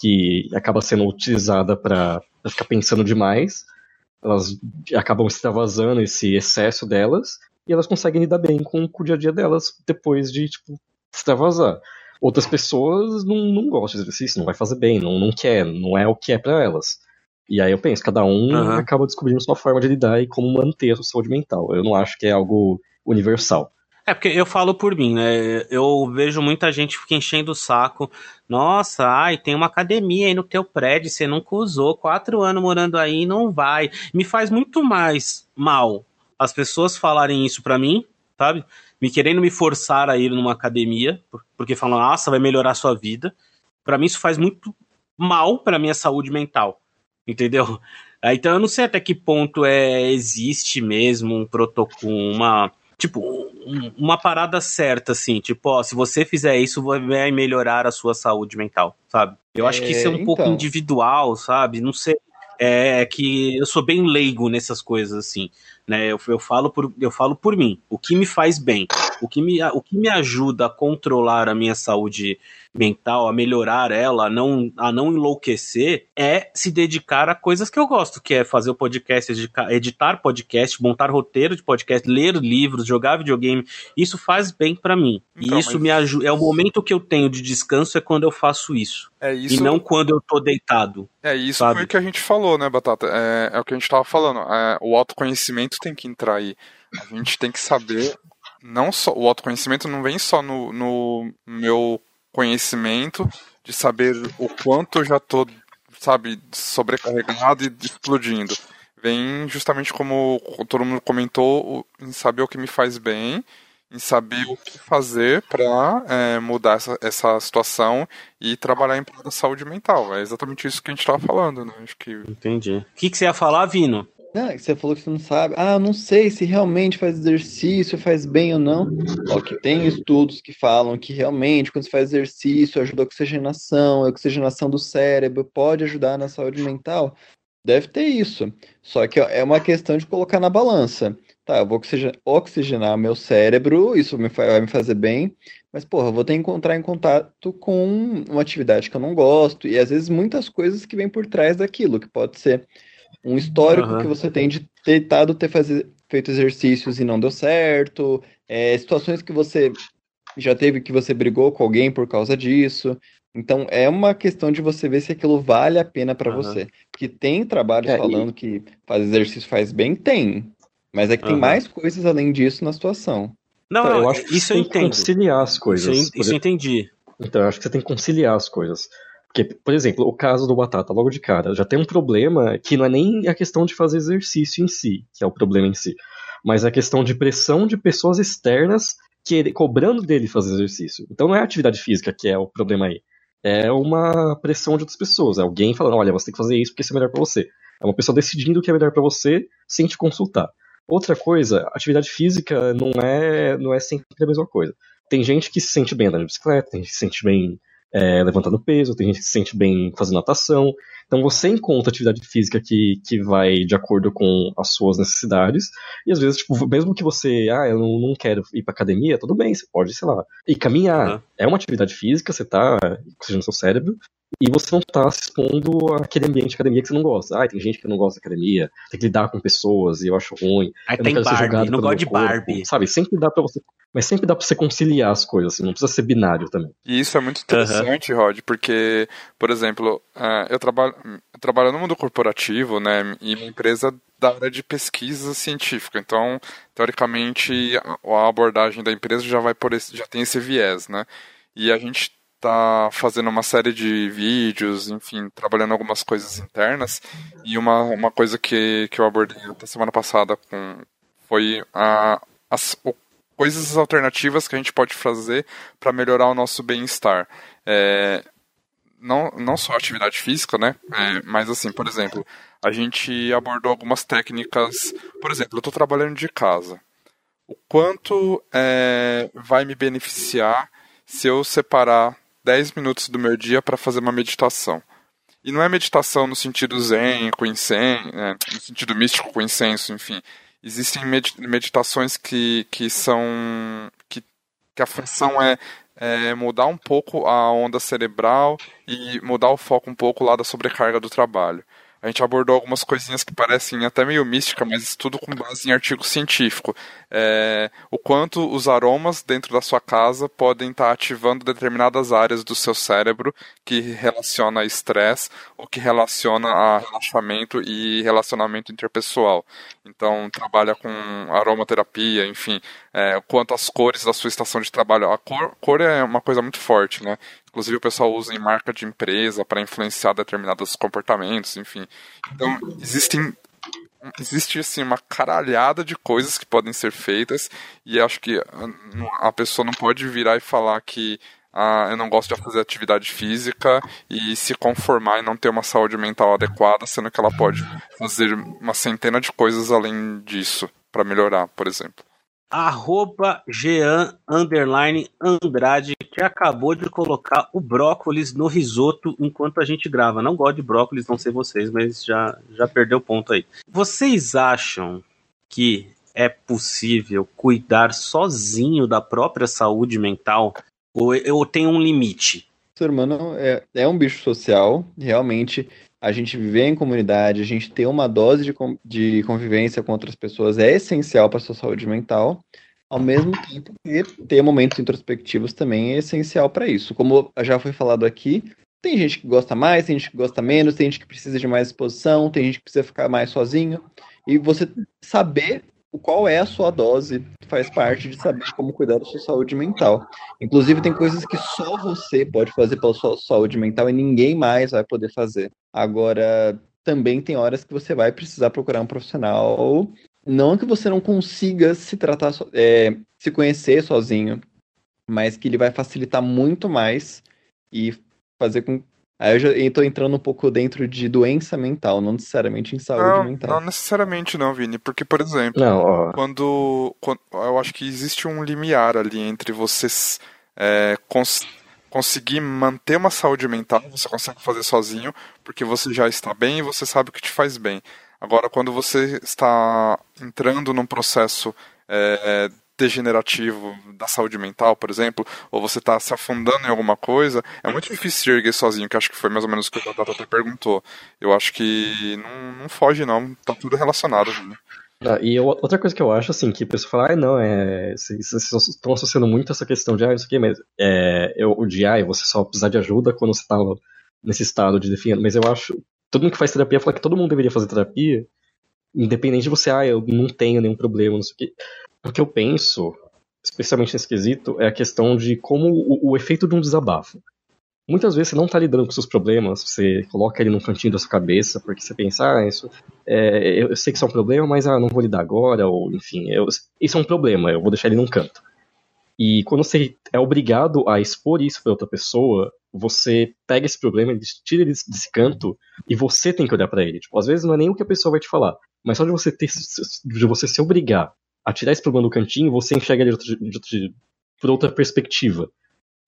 que acaba sendo utilizada para ficar pensando demais. Elas acabam extravasando esse excesso delas e elas conseguem lidar bem com, o dia a dia delas depois de tipo extravasar. Outras pessoas não, não gostam de exercício, não vai fazer bem, não, não quer, não é o que é para elas. E aí eu penso, cada um uhum. acaba descobrindo sua forma de lidar e como manter a sua saúde mental. Eu não acho que é algo universal. É porque eu falo por mim, né? Eu vejo muita gente fica enchendo o saco. Nossa, ai, tem uma academia aí no teu prédio, você nunca usou, quatro anos morando aí não vai. Me faz muito mais mal as pessoas falarem isso pra mim, sabe? me querendo me forçar a ir numa academia, porque falam, nossa, vai melhorar a sua vida. Para mim isso faz muito mal para minha saúde mental, entendeu? Então eu não sei até que ponto é existe mesmo um protocolo, uma tipo uma parada certa assim, tipo, ó, se você fizer isso vai melhorar a sua saúde mental, sabe? Eu acho que isso é um é, então... pouco individual, sabe? Não sei. É que eu sou bem leigo nessas coisas assim né? Eu, eu, falo por, eu falo por mim. O que me faz bem, o que me, o que me ajuda a controlar a minha saúde mental, a melhorar ela, a não, a não enlouquecer, é se dedicar a coisas que eu gosto, que é fazer o podcast, editar podcast, montar roteiro de podcast, ler livros, jogar videogame. Isso faz bem para mim. Então, e isso mas... me ajuda. É o momento que eu tenho de descanso é quando eu faço isso. É isso... E não quando eu tô deitado. É isso sabe? foi o que a gente falou, né, Batata? É, é o que a gente tava falando. É, o autoconhecimento tem que entrar aí. A gente tem que saber não só o autoconhecimento não vem só no, no meu conhecimento de saber o quanto eu já tô, sabe, sobrecarregado e explodindo. Vem justamente como todo mundo comentou, em saber o que me faz bem, em saber o que fazer para é, mudar essa, essa situação e trabalhar em prol da saúde mental. É exatamente isso que a gente estava falando, né? Acho que... Entendi. O que, que você ia falar, Vino? Ah, você falou que você não sabe. Ah, não sei se realmente faz exercício, faz bem ou não. Ó, que tem estudos que falam que realmente, quando você faz exercício, ajuda a oxigenação, a oxigenação do cérebro, pode ajudar na saúde mental. Deve ter isso. Só que é uma questão de colocar na balança. Tá, eu vou oxigenar meu cérebro, isso vai me fazer bem, mas, porra, eu vou ter que encontrar em contato com uma atividade que eu não gosto, e às vezes muitas coisas que vêm por trás daquilo, que pode ser um histórico uhum. que você tem de ter tentado ter fazer, feito exercícios e não deu certo, é, situações que você já teve que você brigou com alguém por causa disso. Então é uma questão de você ver se aquilo vale a pena para uhum. você. Porque tem trabalhos é, falando e... que fazer exercício faz bem, tem. Mas é que uhum. tem mais coisas além disso na situação. Não, então, eu acho que isso eu entendo. conciliar as coisas. Isso, isso eu entendi. Então, eu acho que você tem que conciliar as coisas. Porque, por exemplo, o caso do Batata, logo de cara, já tem um problema que não é nem a questão de fazer exercício em si, que é o problema em si, mas a questão de pressão de pessoas externas que, cobrando dele fazer exercício. Então não é a atividade física que é o problema aí. É uma pressão de outras pessoas. É alguém falando, olha, você tem que fazer isso porque isso é melhor para você. É uma pessoa decidindo o que é melhor para você sem te consultar. Outra coisa, atividade física não é, não é sempre a mesma coisa. Tem gente que se sente bem andando de bicicleta, tem gente que se sente bem é, levantando peso, tem gente que se sente bem fazendo natação. Então você encontra atividade física que, que vai de acordo com as suas necessidades. E às vezes, tipo, mesmo que você, ah, eu não, não quero ir pra academia, tudo bem, você pode, sei lá, ir caminhar. Uhum. É uma atividade física, você tá oxigenando seu cérebro. E você não tá se expondo àquele ambiente de academia que você não gosta. Ah, tem gente que não gosta de academia, tem que lidar com pessoas e eu acho ruim. Aí tem não Barbie, não gosta de corpo, Barbie. Sabe, sempre dá pra você mas sempre dá pra você conciliar as coisas, assim, não precisa ser binário também. E isso é muito interessante, uhum. Rod, porque, por exemplo, uh, eu, trabalho, eu trabalho no mundo corporativo, né, e minha empresa da área de pesquisa científica. Então, teoricamente, a, abordagem da empresa já vai por esse, já tem esse viés, né? E a gente está fazendo uma série de vídeos, enfim, trabalhando algumas coisas internas. E uma, uma coisa que, que eu abordei até semana passada com, foi a, as, o coisas alternativas que a gente pode fazer para melhorar o nosso bem-estar. É, não, não só atividade física, né? É, mas assim, por exemplo, a gente abordou algumas técnicas. Por exemplo, eu estou trabalhando de casa. O quanto é, vai me beneficiar se eu separar 10 minutos do meu dia para fazer uma meditação? E não é meditação no sentido zen, com incenso, né? no sentido místico com incenso, enfim existem meditações que, que são. Que, que a função é, é mudar um pouco a onda cerebral e mudar o foco um pouco lá da sobrecarga do trabalho. A gente abordou algumas coisinhas que parecem até meio mística, mas tudo com base em artigo científico. É, o quanto os aromas dentro da sua casa podem estar ativando determinadas áreas do seu cérebro que relaciona estresse ou que relaciona a relaxamento e relacionamento interpessoal. Então, trabalha com aromaterapia, enfim, é, quanto às cores da sua estação de trabalho. A cor, cor é uma coisa muito forte, né? Inclusive o pessoal usa em marca de empresa para influenciar determinados comportamentos, enfim. Então, existem existe assim uma caralhada de coisas que podem ser feitas e acho que a pessoa não pode virar e falar que ah, eu não gosto de fazer atividade física e se conformar e não ter uma saúde mental adequada, sendo que ela pode fazer uma centena de coisas além disso para melhorar, por exemplo arroba Jean underline Andrade, que acabou de colocar o brócolis no risoto enquanto a gente grava. Não gosto de brócolis, não sei vocês, mas já, já perdeu ponto aí. Vocês acham que é possível cuidar sozinho da própria saúde mental? Ou, ou tem um limite? O ser humano é, é um bicho social, realmente a gente viver em comunidade, a gente ter uma dose de, de convivência com outras pessoas é essencial para a sua saúde mental, ao mesmo tempo que ter momentos introspectivos também é essencial para isso. Como já foi falado aqui, tem gente que gosta mais, tem gente que gosta menos, tem gente que precisa de mais exposição, tem gente que precisa ficar mais sozinho. E você saber qual é a sua dose faz parte de saber como cuidar da sua saúde mental. Inclusive, tem coisas que só você pode fazer pela sua saúde mental e ninguém mais vai poder fazer. Agora, também tem horas que você vai precisar procurar um profissional. Não que você não consiga se tratar, é, se conhecer sozinho, mas que ele vai facilitar muito mais e fazer com Aí eu já estou entrando um pouco dentro de doença mental, não necessariamente em saúde não, mental. Não necessariamente não, Vini, porque, por exemplo, não, quando, quando, Eu acho que existe um limiar ali entre vocês é, cons, conseguir manter uma saúde mental, você consegue fazer sozinho, porque você já está bem e você sabe o que te faz bem. Agora, quando você está entrando num processo é, degenerativo da saúde mental, por exemplo, ou você está se afundando em alguma coisa, é muito difícil se erguer sozinho, que acho que foi mais ou menos o que o Tata até perguntou. Eu acho que não, não foge, não. Tá tudo relacionado. Né? Ah, e eu, outra coisa que eu acho, assim, que a pessoa fala, ah, não, é. Vocês estão associando muito essa questão de, ah, isso aqui, mas é, eu, o de, ah, você só precisar de ajuda quando você tá nesse estado de definir. Mas eu acho. Todo mundo que faz terapia fala que todo mundo deveria fazer terapia, independente de você, ah, eu não tenho nenhum problema, não sei o quê. O que eu penso, especialmente nesse quesito, é a questão de como o, o efeito de um desabafo. muitas vezes você não está lidando com seus problemas, você coloca ele num cantinho da sua cabeça, porque você pensa, ah, isso, é, eu sei que isso é um problema, mas ah, não vou lidar agora, ou enfim, eu, isso é um problema, eu vou deixar ele num canto. E quando você é obrigado a expor isso para outra pessoa, você pega esse problema, tira ele desse canto e você tem que olhar para ele. Tipo, às vezes não é nem o que a pessoa vai te falar, mas só de você ter, de você se obrigar a tirar esse problema do cantinho, você enxerga ele de, de, por outra perspectiva.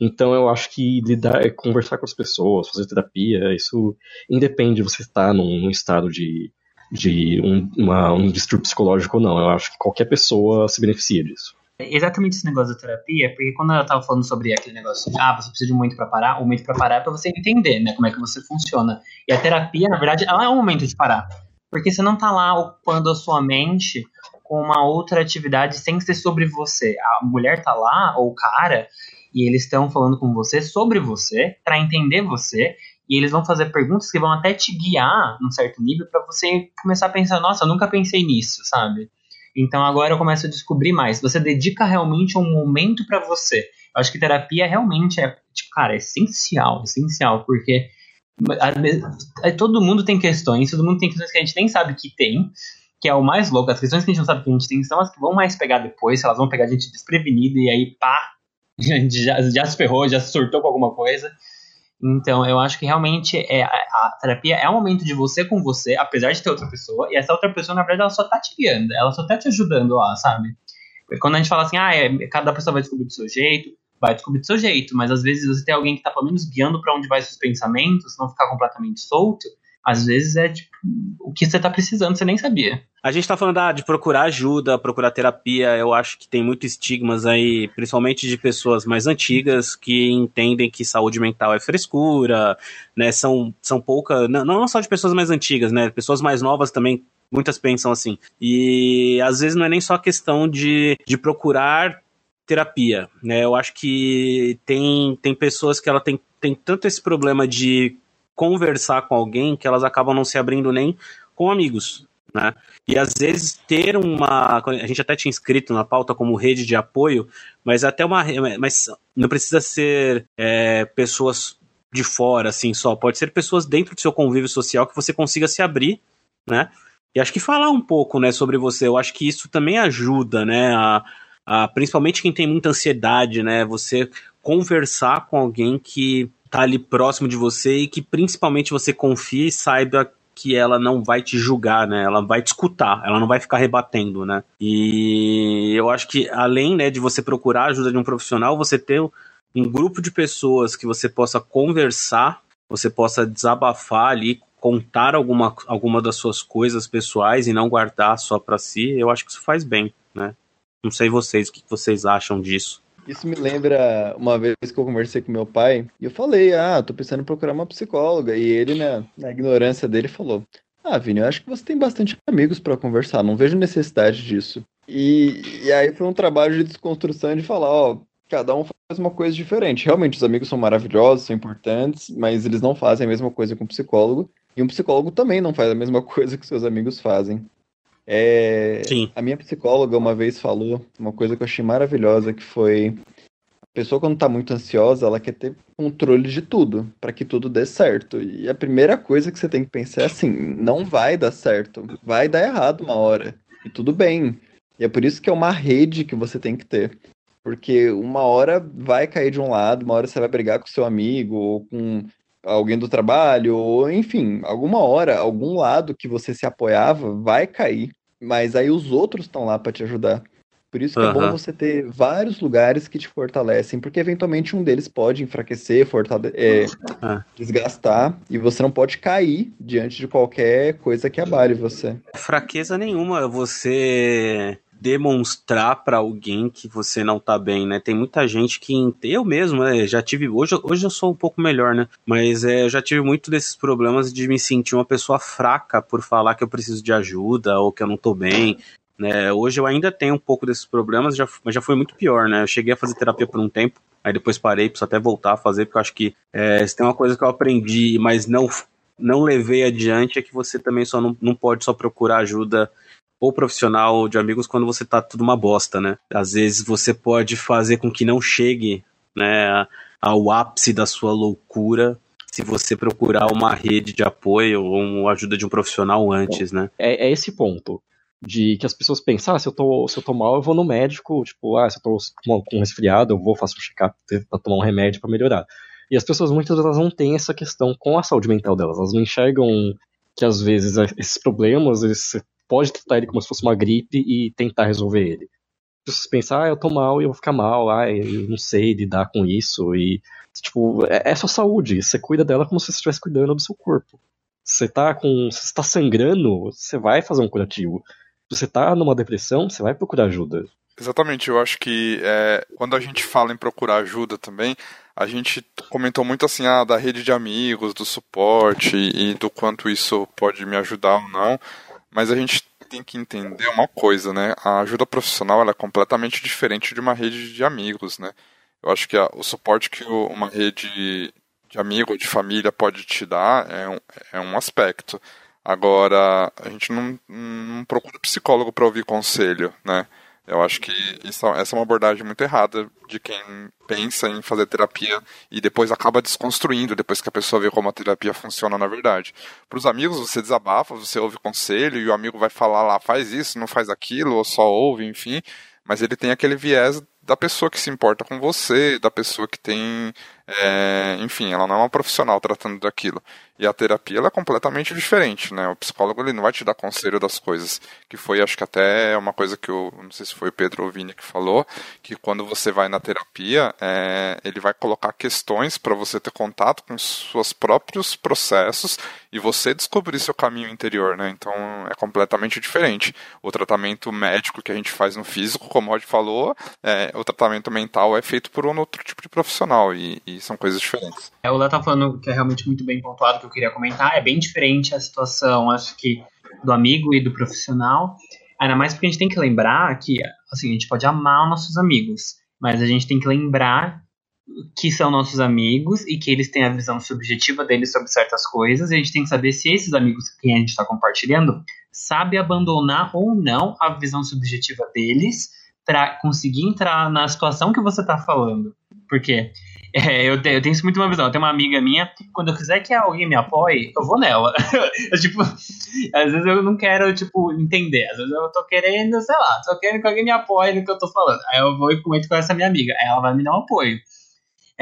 Então eu acho que lidar, conversar com as pessoas, fazer terapia, isso independe de você estar num, num estado de, de um, uma, um distúrbio psicológico ou não. Eu acho que qualquer pessoa se beneficia disso. É exatamente esse negócio da terapia, porque quando ela tava falando sobre aquele negócio de, ah, você precisa de um momento para parar, o momento para parar é para você entender, né, como é que você funciona. E a terapia, na verdade, ela é um momento de parar. Porque você não tá lá ocupando a sua mente com uma outra atividade sem ser sobre você. A mulher tá lá, ou o cara, e eles estão falando com você sobre você, para entender você, e eles vão fazer perguntas que vão até te guiar num certo nível para você começar a pensar, nossa, eu nunca pensei nisso, sabe? Então agora eu começo a descobrir mais. Você dedica realmente um momento para você. Eu acho que terapia realmente é, tipo, cara, é essencial, essencial, porque todo mundo tem questões, todo mundo tem questões que a gente nem sabe que tem, que é o mais louco. As questões que a gente não sabe que a gente tem são as que vão mais pegar depois, elas vão pegar a gente desprevenida e aí pá, [LAUGHS] já, já se ferrou, já se surtou com alguma coisa. Então, eu acho que realmente é, a terapia é um momento de você com você, apesar de ter outra pessoa, e essa outra pessoa, na verdade, ela só tá te guiando, ela só tá te ajudando lá, sabe? Quando a gente fala assim, ah, é, cada pessoa vai descobrir do seu jeito, vai descobrir do seu jeito, mas às vezes você tem alguém que tá pelo menos guiando para onde vai seus pensamentos, não ficar completamente solto, às vezes é tipo o que você tá precisando, você nem sabia. A gente tá falando ah, de procurar ajuda, procurar terapia. Eu acho que tem muitos estigmas aí, principalmente de pessoas mais antigas que entendem que saúde mental é frescura, né? São, são poucas, não, não só de pessoas mais antigas, né? Pessoas mais novas também muitas pensam assim. E às vezes não é nem só questão de, de procurar terapia, né? Eu acho que tem, tem pessoas que ela tem, tem tanto esse problema de conversar com alguém que elas acabam não se abrindo nem com amigos. Né? E às vezes ter uma. A gente até tinha inscrito na pauta como rede de apoio, mas até uma. Mas não precisa ser é, pessoas de fora, assim, só. Pode ser pessoas dentro do seu convívio social que você consiga se abrir, né? E acho que falar um pouco, né, sobre você. Eu acho que isso também ajuda, né? A, a, principalmente quem tem muita ansiedade, né? Você conversar com alguém que tá ali próximo de você e que principalmente você confie e saiba que ela não vai te julgar, né? Ela vai te escutar, ela não vai ficar rebatendo, né? E eu acho que além, né, de você procurar a ajuda de um profissional, você ter um grupo de pessoas que você possa conversar, você possa desabafar ali, contar alguma, alguma das suas coisas pessoais e não guardar só para si, eu acho que isso faz bem? Não sei vocês, o que vocês acham disso? Isso me lembra uma vez que eu conversei com meu pai e eu falei, ah, tô pensando em procurar uma psicóloga. E ele, né, na ignorância dele, falou: Ah, Vini, eu acho que você tem bastante amigos para conversar, não vejo necessidade disso. E, e aí foi um trabalho de desconstrução de falar, ó, cada um faz uma coisa diferente. Realmente, os amigos são maravilhosos, são importantes, mas eles não fazem a mesma coisa que um psicólogo. E um psicólogo também não faz a mesma [LAUGHS] coisa que seus amigos fazem. É. A minha psicóloga uma vez falou uma coisa que eu achei maravilhosa, que foi a pessoa quando tá muito ansiosa, ela quer ter controle de tudo, para que tudo dê certo. E a primeira coisa que você tem que pensar é assim, não vai dar certo, vai dar errado uma hora. E tudo bem. E é por isso que é uma rede que você tem que ter. Porque uma hora vai cair de um lado, uma hora você vai brigar com seu amigo, ou com alguém do trabalho, ou enfim, alguma hora, algum lado que você se apoiava vai cair, mas aí os outros estão lá para te ajudar. Por isso que uhum. é bom você ter vários lugares que te fortalecem, porque eventualmente um deles pode enfraquecer, fortale é, uhum. desgastar, e você não pode cair diante de qualquer coisa que abale você. Fraqueza nenhuma você demonstrar para alguém que você não tá bem, né? Tem muita gente que eu mesmo, né, já tive hoje, hoje eu sou um pouco melhor, né? Mas é, eu já tive muito desses problemas de me sentir uma pessoa fraca por falar que eu preciso de ajuda ou que eu não tô bem. Né? Hoje eu ainda tenho um pouco desses problemas, já, mas já foi muito pior, né? Eu cheguei a fazer terapia por um tempo, aí depois parei, preciso até voltar a fazer, porque eu acho que é, se tem uma coisa que eu aprendi, mas não não levei adiante é que você também só não, não pode só procurar ajuda ou profissional de amigos quando você tá tudo uma bosta, né? Às vezes você pode fazer com que não chegue, né, ao ápice da sua loucura se você procurar uma rede de apoio ou uma ajuda de um profissional antes, né? É, é esse ponto. De que as pessoas pensam, ah, se eu, tô, se eu tô mal, eu vou no médico, tipo, ah, se eu tô com resfriado, eu vou, faço um check-up pra tomar um remédio para melhorar. E as pessoas muitas vezes não têm essa questão com a saúde mental delas, elas não enxergam que às vezes esses problemas, você pode tratar ele como se fosse uma gripe e tentar resolver ele. As pessoas ah, eu tô mal e eu vou ficar mal, ah, eu não sei lidar com isso, e Tipo, é, é sua saúde. Você cuida dela como se você estivesse cuidando do seu corpo. Você tá com. Você tá sangrando, você vai fazer um curativo. Se você tá numa depressão, você vai procurar ajuda. Exatamente, eu acho que é, quando a gente fala em procurar ajuda também, a gente comentou muito assim ah, da rede de amigos, do suporte e do quanto isso pode me ajudar ou não, mas a gente tem que entender uma coisa, né? A ajuda profissional é completamente diferente de uma rede de amigos, né? Eu acho que a, o suporte que o, uma rede de amigo ou de família pode te dar é um, é um aspecto. Agora, a gente não, não procura psicólogo para ouvir conselho, né? Eu acho que isso, essa é uma abordagem muito errada de quem pensa em fazer terapia e depois acaba desconstruindo depois que a pessoa vê como a terapia funciona na verdade. Para os amigos, você desabafa, você ouve conselho e o amigo vai falar lá, faz isso, não faz aquilo, ou só ouve, enfim. Mas ele tem aquele viés da pessoa que se importa com você, da pessoa que tem, é, enfim, ela não é uma profissional tratando daquilo. E a terapia é completamente diferente, né? O psicólogo ele não vai te dar conselho das coisas, que foi, acho que até uma coisa que eu não sei se foi o Pedro ou que falou, que quando você vai na terapia, é, ele vai colocar questões para você ter contato com seus próprios processos e você descobrir seu caminho interior, né? Então é completamente diferente. O tratamento médico que a gente faz no físico, como o Rod falou, é, o tratamento mental é feito por um outro tipo de profissional e, e são coisas diferentes. É, o Léo tá falando que é realmente muito bem pontuado que eu queria comentar. É bem diferente a situação, acho que, do amigo e do profissional. Ainda mais porque a gente tem que lembrar que, assim, a gente pode amar os nossos amigos, mas a gente tem que lembrar que são nossos amigos e que eles têm a visão subjetiva deles sobre certas coisas, e a gente tem que saber se esses amigos com quem a gente está compartilhando sabe abandonar ou não a visão subjetiva deles para conseguir entrar na situação que você está falando. Porque [LAUGHS] é, eu, tenho, eu tenho isso muito uma visão. Eu tenho uma amiga minha, quando eu quiser que alguém me apoie, eu vou nela. [LAUGHS] eu, tipo, às vezes eu não quero, tipo, entender. Às vezes eu tô querendo, sei lá, tô querendo que alguém me apoie no que eu tô falando. Aí eu vou e comento com essa minha amiga. Aí ela vai me dar um apoio.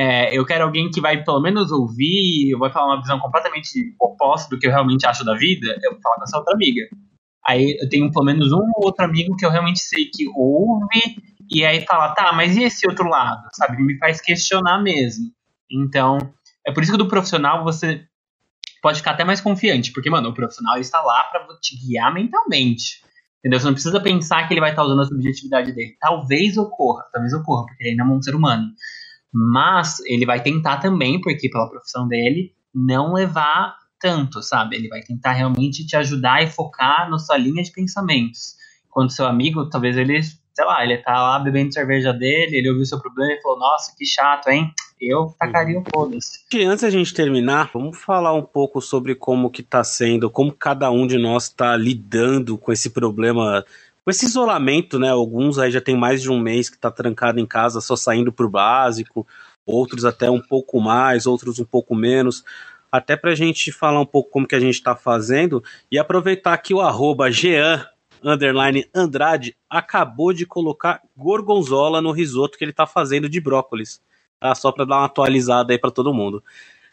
É, eu quero alguém que vai pelo menos ouvir, vai falar uma visão completamente oposta do que eu realmente acho da vida, eu vou falar com essa outra amiga. Aí eu tenho pelo menos um ou outro amigo que eu realmente sei que ouve e aí fala, tá, mas e esse outro lado? Sabe? Me faz questionar mesmo. Então, é por isso que do profissional você pode ficar até mais confiante, porque, mano, o profissional está lá para te guiar mentalmente. Entendeu? Você não precisa pensar que ele vai estar usando a subjetividade dele. Talvez ocorra, talvez ocorra, porque ele ainda é um ser humano. Mas ele vai tentar também, porque pela profissão dele, não levar tanto, sabe? Ele vai tentar realmente te ajudar e focar na sua linha de pensamentos. Quando seu amigo, talvez ele sei lá, ele tá lá bebendo cerveja dele, ele ouviu seu problema e falou, nossa, que chato, hein? Eu tacaria o foda-se. Antes da gente terminar, vamos falar um pouco sobre como que tá sendo, como cada um de nós tá lidando com esse problema, com esse isolamento, né? Alguns aí já tem mais de um mês que tá trancado em casa, só saindo pro básico, outros até um pouco mais, outros um pouco menos até para a gente falar um pouco como que a gente está fazendo e aproveitar que o arroba Jean underline Andrade acabou de colocar gorgonzola no risoto que ele tá fazendo de brócolis. Tá? Só para dar uma atualizada aí para todo mundo.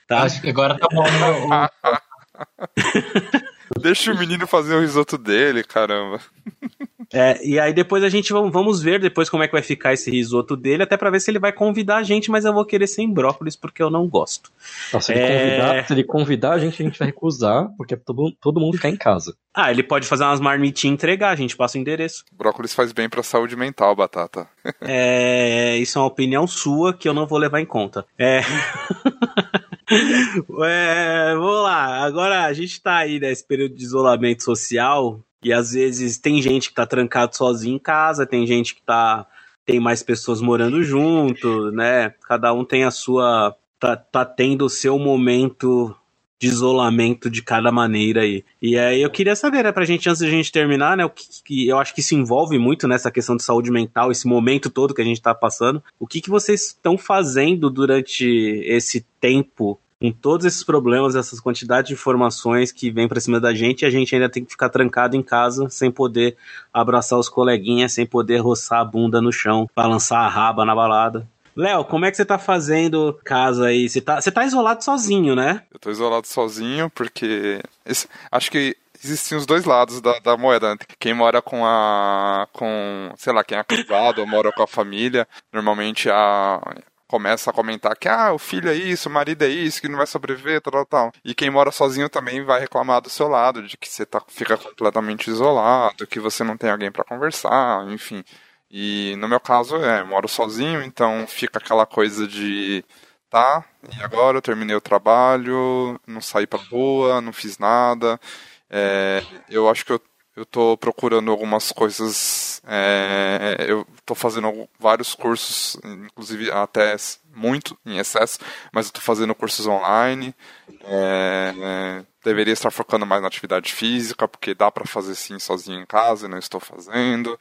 Tá? Acho que agora tá bom. Né? [LAUGHS] Deixa o menino fazer o risoto dele, caramba. [LAUGHS] É, e aí depois a gente vamos ver depois como é que vai ficar esse risoto dele, até para ver se ele vai convidar a gente, mas eu vou querer sem brócolis porque eu não gosto. Então, se, ele é... convidar, se, ele convidar, a gente, a gente vai recusar, porque é todo, todo mundo ficar em casa. Ah, ele pode fazer umas marmitinhas e entregar, a gente passa o endereço. Brócolis faz bem pra saúde mental, Batata. [LAUGHS] é, isso é uma opinião sua que eu não vou levar em conta. É. [LAUGHS] é, vamos lá, agora a gente tá aí nesse período de isolamento social, e às vezes tem gente que tá trancado sozinho em casa, tem gente que tá tem mais pessoas morando junto, né? Cada um tem a sua tá, tá tendo o seu momento de isolamento de cada maneira aí. E aí eu queria saber, né, pra gente, antes da gente terminar, né, o que, que eu acho que se envolve muito nessa questão de saúde mental, esse momento todo que a gente tá passando, o que, que vocês estão fazendo durante esse tempo com todos esses problemas, essas quantidades de informações que vem para cima da gente, a gente ainda tem que ficar trancado em casa sem poder abraçar os coleguinhas, sem poder roçar a bunda no chão, balançar a raba na balada. Léo, como é que você tá fazendo casa aí? Você tá, você tá isolado sozinho, né? Eu tô isolado sozinho porque esse, acho que existem os dois lados da, da moeda. Né? Quem mora com a. com. sei lá, quem é casado ou mora com a família, normalmente a começa a comentar que ah, o filho é isso, o marido é isso, que não vai sobreviver, tal, tal. E quem mora sozinho também vai reclamar do seu lado, de que você tá, fica completamente isolado, que você não tem alguém para conversar, enfim. E no meu caso, é, moro sozinho, então fica aquela coisa de tá, e agora eu terminei o trabalho, não saí pra rua, não fiz nada. É, eu acho que eu eu estou procurando algumas coisas. É, eu estou fazendo vários cursos, inclusive até muito em excesso, mas estou fazendo cursos online. É, é, deveria estar focando mais na atividade física, porque dá para fazer sim sozinho em casa e não estou fazendo.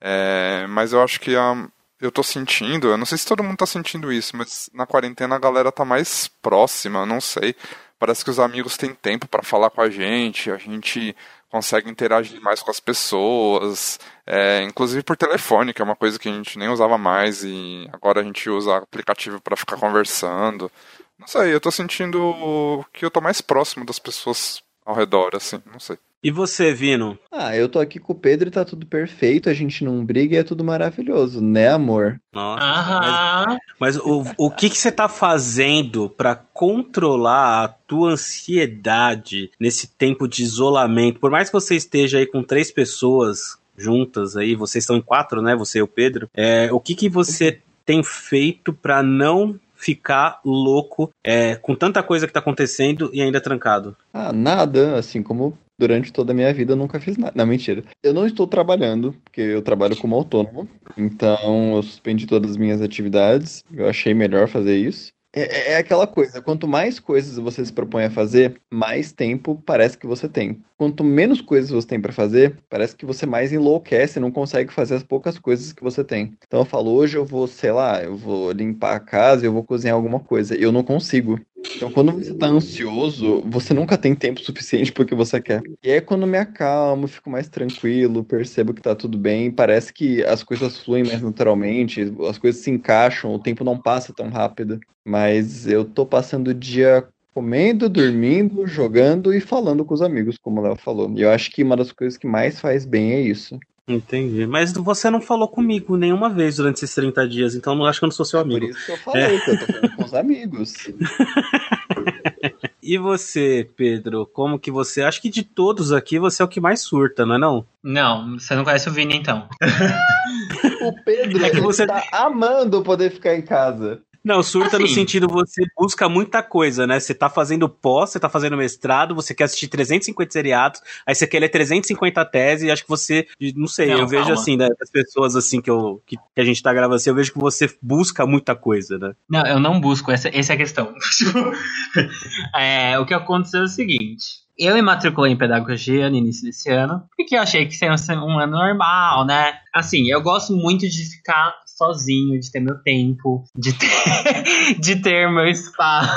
É, mas eu acho que a, eu estou sentindo, eu não sei se todo mundo está sentindo isso, mas na quarentena a galera está mais próxima, não sei. Parece que os amigos têm tempo para falar com a gente, a gente consegue interagir mais com as pessoas, é, inclusive por telefone, que é uma coisa que a gente nem usava mais e agora a gente usa aplicativo para ficar conversando. Não sei, eu tô sentindo que eu tô mais próximo das pessoas ao redor, assim, não sei. E você, Vino? Ah, eu tô aqui com o Pedro e tá tudo perfeito, a gente não briga e é tudo maravilhoso, né, amor? Nossa. Mas, mas, o, o que, que você tá fazendo para controlar a tua ansiedade nesse tempo de isolamento? Por mais que você esteja aí com três pessoas juntas aí, vocês estão em quatro, né? Você e o Pedro. É, o que, que você tem feito para não ficar louco é, com tanta coisa que tá acontecendo e ainda trancado? Ah, nada. Assim como durante toda a minha vida eu nunca fiz nada. Não, mentira. Eu não estou trabalhando, porque eu trabalho como autônomo. Então eu suspendi todas as minhas atividades. Eu achei melhor fazer isso. É, é, é, aquela coisa, quanto mais coisas você se propõe a fazer, mais tempo parece que você tem. Quanto menos coisas você tem para fazer, parece que você mais enlouquece não consegue fazer as poucas coisas que você tem. Então eu falo, hoje eu vou, sei lá, eu vou limpar a casa, eu vou cozinhar alguma coisa. Eu não consigo. Então, quando você tá ansioso, você nunca tem tempo suficiente pro que você quer. E aí, quando me acalmo, fico mais tranquilo, percebo que tá tudo bem, parece que as coisas fluem mais naturalmente, as coisas se encaixam, o tempo não passa tão rápido. Mas eu tô passando o dia comendo, dormindo, jogando e falando com os amigos, como o Léo falou. E eu acho que uma das coisas que mais faz bem é isso. Entendi. Mas você não falou comigo nenhuma vez durante esses 30 dias, então não acho que eu não sou seu amigo. Por isso que eu falei, é. que eu tô falando com os amigos. [LAUGHS] e você, Pedro, como que você. Acho que de todos aqui você é o que mais surta, não é não? Não, você não conhece o Vini então. [LAUGHS] o Pedro é que você tá amando poder ficar em casa. Não, surta assim. no sentido você busca muita coisa, né? Você tá fazendo pós, você tá fazendo mestrado, você quer assistir 350 seriados, aí você quer ler 350 teses, e acho que você, não sei, não, eu vejo assim, né, das pessoas assim que, eu, que, que, a gente tá gravando assim, eu vejo que você busca muita coisa, né? Não, eu não busco, essa, essa é a questão. [LAUGHS] é, o que aconteceu é o seguinte, eu me matriculei em pedagogia no início desse ano, porque eu achei que seria um ano normal, né? Assim, eu gosto muito de ficar sozinho, de ter meu tempo, de ter, [LAUGHS] de ter meu espaço.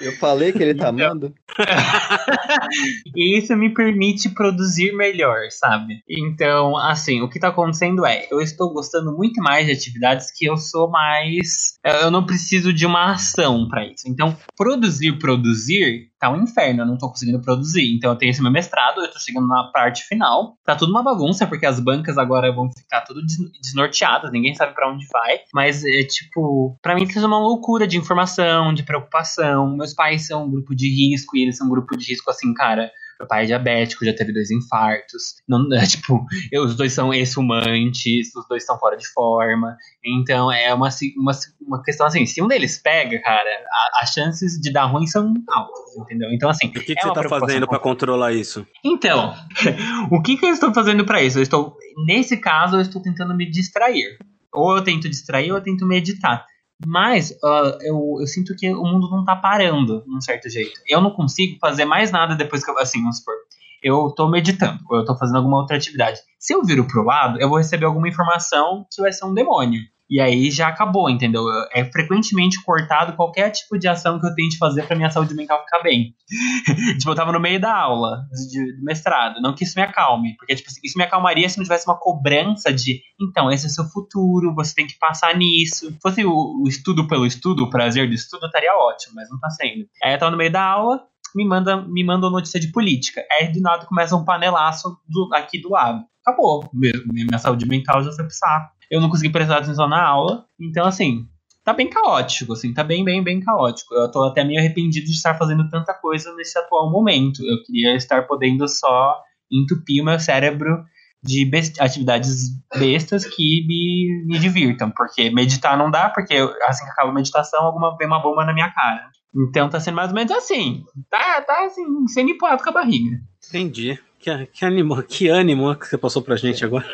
Eu falei que ele tá amando. [LAUGHS] e isso me permite produzir melhor, sabe? Então, assim, o que tá acontecendo é, eu estou gostando muito mais de atividades que eu sou mais. Eu não preciso de uma ação para isso. Então, produzir, produzir, tá um inferno, eu não tô conseguindo produzir. Então, eu tenho esse meu mestrado, eu tô chegando na parte final. Tá tudo uma bagunça, porque as bancas agora vão ficar tudo desnorteadas, ninguém sabe para onde vai. Mas é tipo, para mim, tá uma loucura de informação, de preocupação meus pais são um grupo de risco e eles são um grupo de risco assim, cara. Meu pai é diabético, já teve dois infartos. Não, [LAUGHS] é, tipo, eu, os dois são ex-fumantes, os dois estão fora de forma. Então é uma, uma, uma questão assim: se um deles pega, cara, a, as chances de dar ruim são altas, entendeu? Então, assim. O que, que é você tá fazendo para controlar isso? Então, [LAUGHS] o que, que eu estou fazendo para isso? Eu estou, nesse caso, eu estou tentando me distrair. Ou eu tento distrair ou eu tento meditar. Mas uh, eu, eu sinto que o mundo não tá parando, de um certo jeito. Eu não consigo fazer mais nada depois que eu, assim, vamos supor, eu tô meditando, ou eu tô fazendo alguma outra atividade. Se eu viro pro lado, eu vou receber alguma informação que vai ser um demônio. E aí já acabou, entendeu? É frequentemente cortado qualquer tipo de ação que eu tente fazer para minha saúde mental ficar bem. [LAUGHS] tipo, eu tava no meio da aula de, mestrado, não que isso me acalme, porque tipo, isso me acalmaria se não tivesse uma cobrança de, então, esse é seu futuro, você tem que passar nisso. Se fosse o, o estudo pelo estudo, o prazer do estudo, estaria ótimo, mas não tá sendo. Aí eu tava no meio da aula, me manda, me manda uma notícia de política. Aí do nada começa um panelaço do, aqui do lado. Acabou. Minha saúde mental já foi pro saco eu não consegui prestar atenção na aula. Então, assim, tá bem caótico, assim, tá bem, bem, bem caótico. Eu tô até meio arrependido de estar fazendo tanta coisa nesse atual momento. Eu queria estar podendo só entupir o meu cérebro de best atividades bestas que me, me divirtam, porque meditar não dá, porque assim que acaba a meditação, alguma vem uma bomba na minha cara. Então tá sendo mais ou menos assim. Tá, tá assim, sendo empurrado com a barriga. Entendi. Que, que, ânimo, que ânimo que você passou pra gente agora.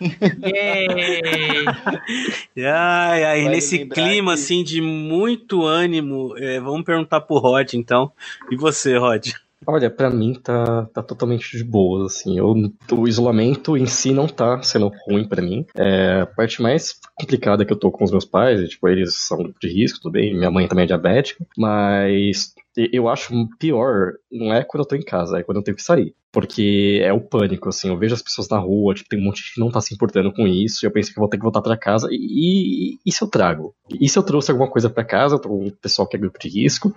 [LAUGHS] ai, ai, nesse clima que... assim de muito ânimo, é, vamos perguntar pro Rod então. E você, Rod? Olha, para mim tá, tá totalmente de boa, assim. Eu, o isolamento em si não tá sendo ruim para mim. É, a parte mais complicada que eu tô com os meus pais, tipo, eles são de risco, tudo bem, minha mãe também é diabética, mas eu acho pior não é quando eu tô em casa, é quando eu tenho que sair. Porque é o pânico, assim, eu vejo as pessoas na rua, tipo, tem um monte que não tá se importando com isso, e eu penso que eu vou ter que voltar para casa, e, e, e, se eu trago? E se eu trouxe alguma coisa para casa, o pessoal que é grupo de risco,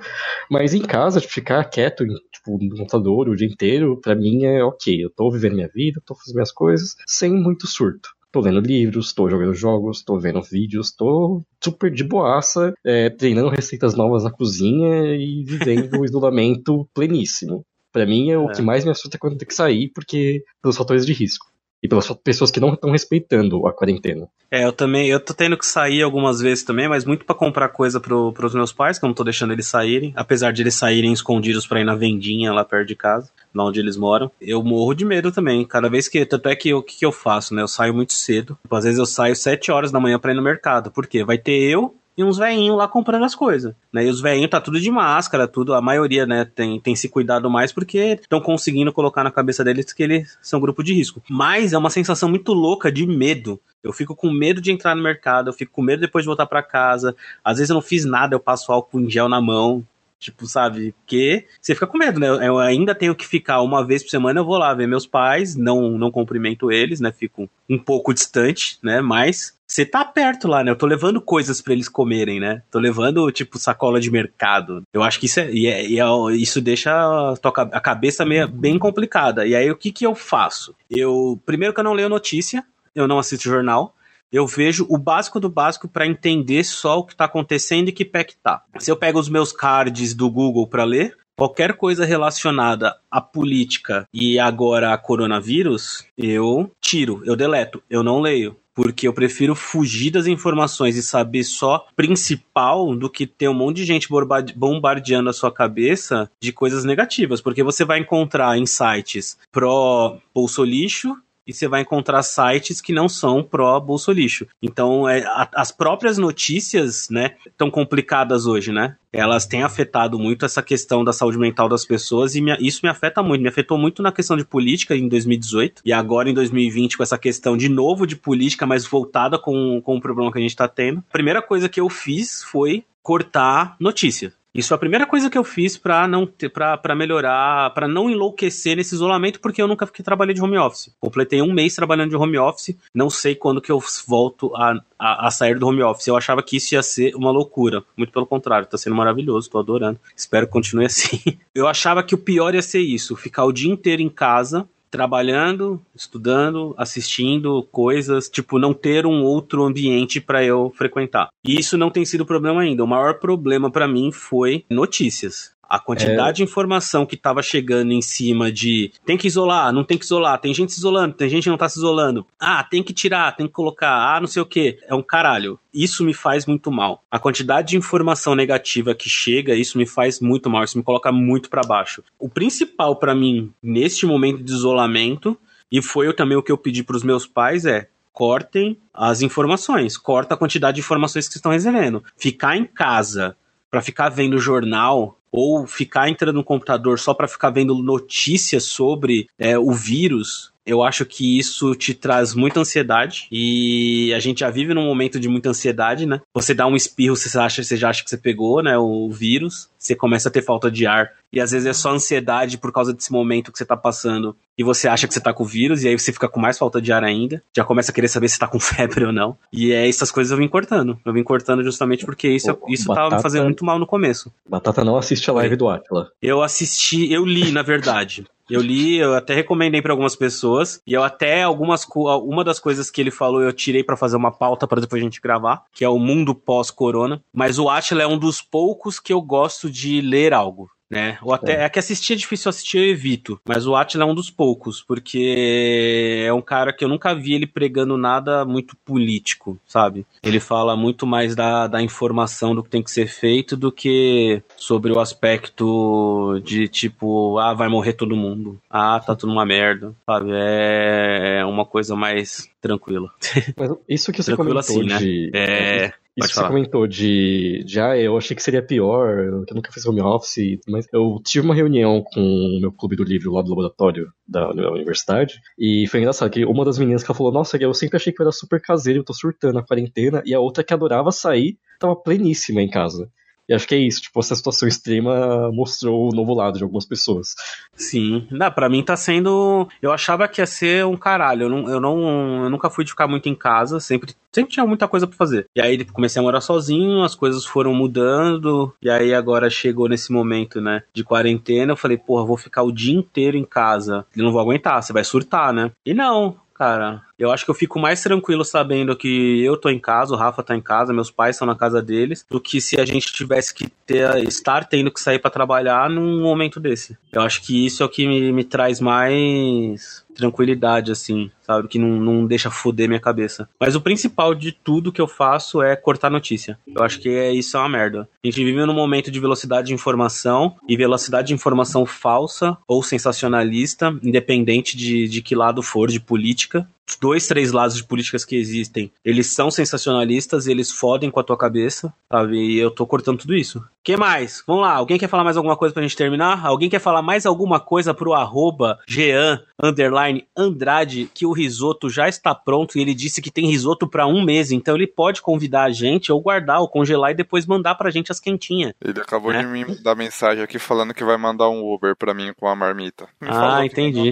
mas em casa, tipo, ficar quieto, tipo, no computador o dia inteiro, para mim é ok, eu tô vivendo minha vida, tô fazendo minhas coisas, sem muito surto. Tô lendo livros, tô jogando jogos, tô vendo vídeos, tô super de boaça, é, treinando receitas novas na cozinha e vivendo o [LAUGHS] isolamento pleníssimo. Para mim é o é. que mais me assusta quando tem que sair, porque pelos fatores de risco e pelas pessoas que não estão respeitando a quarentena. É, eu também, eu tô tendo que sair algumas vezes também, mas muito para comprar coisa pro, pros meus pais, que eu não tô deixando eles saírem, apesar de eles saírem escondidos para ir na vendinha lá perto de casa, lá onde eles moram. Eu morro de medo também, cada vez que, tanto é que o que, que eu faço, né? Eu saio muito cedo, tipo, às vezes eu saio 7 horas da manhã para ir no mercado, porque vai ter eu e uns veinhos lá comprando as coisas. Né? E os veinhos tá tudo de máscara, tudo, a maioria, né, tem, tem se cuidado mais porque estão conseguindo colocar na cabeça deles que eles são grupo de risco. Mas é uma sensação muito louca de medo. Eu fico com medo de entrar no mercado, eu fico com medo depois de voltar para casa. Às vezes eu não fiz nada, eu passo álcool em gel na mão, Tipo, sabe? Porque você fica com medo, né? Eu ainda tenho que ficar uma vez por semana, eu vou lá ver meus pais, não, não cumprimento eles, né? Fico um pouco distante, né? Mas você tá perto lá, né? Eu tô levando coisas para eles comerem, né? Tô levando, tipo, sacola de mercado. Eu acho que isso é, e é, e é isso deixa a, cabeça meio, bem complicada. E aí, o que que eu faço? Eu, primeiro que eu não leio notícia, eu não assisto jornal, eu vejo o básico do básico para entender só o que está acontecendo e que que tá. Se eu pego os meus cards do Google para ler, qualquer coisa relacionada à política e agora a coronavírus, eu tiro, eu deleto, eu não leio. Porque eu prefiro fugir das informações e saber só principal do que ter um monte de gente bombardeando a sua cabeça de coisas negativas. Porque você vai encontrar em sites pró-bolso lixo e você vai encontrar sites que não são pró bolso lixo. Então, é, a, as próprias notícias, né, estão complicadas hoje, né? Elas têm afetado muito essa questão da saúde mental das pessoas e me, isso me afeta muito. Me afetou muito na questão de política em 2018 e agora em 2020 com essa questão de novo de política, mas voltada com, com o problema que a gente está tendo. A primeira coisa que eu fiz foi cortar notícia. Isso é a primeira coisa que eu fiz para não para melhorar, para não enlouquecer nesse isolamento, porque eu nunca fiquei trabalhando de home office. Completei um mês trabalhando de home office, não sei quando que eu volto a, a, a, sair do home office. Eu achava que isso ia ser uma loucura. Muito pelo contrário, tá sendo maravilhoso, tô adorando. Espero que continue [LAUGHS] assim. Eu achava que o pior ia ser isso, ficar o dia inteiro em casa, trabalhando, estudando, assistindo coisas, tipo, não ter um outro ambiente para eu frequentar. E isso não tem sido problema ainda. O maior problema para mim foi notícias. A quantidade é... de informação que estava chegando em cima de tem que isolar, não tem que isolar, tem gente se isolando, tem gente que não tá se isolando. Ah, tem que tirar, tem que colocar, ah, não sei o que. É um caralho. Isso me faz muito mal. A quantidade de informação negativa que chega, isso me faz muito mal, isso me coloca muito para baixo. O principal para mim neste momento de isolamento e foi também o que eu pedi para os meus pais é cortem as informações, corta a quantidade de informações que estão recebendo. Ficar em casa para ficar vendo jornal ou ficar entrando no computador só para ficar vendo notícias sobre é, o vírus, eu acho que isso te traz muita ansiedade e a gente já vive num momento de muita ansiedade, né? Você dá um espirro, você acha, você já acha que você pegou, né, o vírus, você começa a ter falta de ar e às vezes é só ansiedade por causa desse momento que você tá passando e você acha que você tá com o vírus e aí você fica com mais falta de ar ainda, já começa a querer saber se tá com [LAUGHS] febre ou não. E é essas coisas eu vim cortando. Eu vim cortando justamente porque isso, Pô, isso batata- tava me fazendo muito mal no começo. Batata não assiste a live do Atila. Eu assisti, eu li, na verdade. Eu li, eu até recomendei pra algumas pessoas, e eu até algumas uma das coisas que ele falou eu tirei pra fazer uma pauta pra depois a gente gravar, que é o mundo pós-corona, mas o Atila é um dos poucos que eu gosto de ler algo. Né? Ou até, é. que assistir é difícil assistir, eu evito. Mas o Atila é um dos poucos, porque é um cara que eu nunca vi ele pregando nada muito político, sabe? Ele fala muito mais da, da informação do que tem que ser feito do que sobre o aspecto de tipo, ah, vai morrer todo mundo. Ah, tá tudo uma merda, sabe? É, é uma coisa mais tranquila. [LAUGHS] Mas isso que você Tranquilo comentou assim, né? de. É. Isso que você comentou de, de, ah, eu achei que seria pior, que eu nunca fiz home office, mas eu tive uma reunião com o meu clube do livro lá do laboratório da, da universidade, e foi engraçado que uma das meninas que ela falou, nossa, eu sempre achei que eu era super caseiro, eu tô surtando na quarentena, e a outra que adorava sair, tava pleníssima em casa. E acho que é isso, tipo, essa situação extrema mostrou o novo lado de algumas pessoas. Sim, não, pra mim tá sendo. Eu achava que ia ser um caralho. Eu, não, eu, não, eu nunca fui de ficar muito em casa, sempre, sempre tinha muita coisa pra fazer. E aí comecei a morar sozinho, as coisas foram mudando, e aí agora chegou nesse momento, né, de quarentena. Eu falei, porra, vou ficar o dia inteiro em casa. Eu não vou aguentar, você vai surtar, né? E não, cara. Eu acho que eu fico mais tranquilo sabendo que eu tô em casa, o Rafa tá em casa, meus pais estão na casa deles, do que se a gente tivesse que ter, estar tendo que sair para trabalhar num momento desse. Eu acho que isso é o que me, me traz mais tranquilidade, assim, sabe? Que não, não deixa foder minha cabeça. Mas o principal de tudo que eu faço é cortar notícia. Eu acho que é, isso é uma merda. A gente vive num momento de velocidade de informação e velocidade de informação falsa ou sensacionalista, independente de, de que lado for de política dois, três lados de políticas que existem, eles são sensacionalistas, eles fodem com a tua cabeça, sabe? E eu tô cortando tudo isso. que mais? Vamos lá, alguém quer falar mais alguma coisa pra gente terminar? Alguém quer falar mais alguma coisa pro arroba Jean, underline, Andrade, que o risoto já está pronto e ele disse que tem risoto para um mês, então ele pode convidar a gente ou guardar ou congelar e depois mandar pra gente as quentinhas. Ele acabou É. de me dar mensagem aqui falando que vai mandar um Uber pra mim com a marmita. Me Ah, entendi.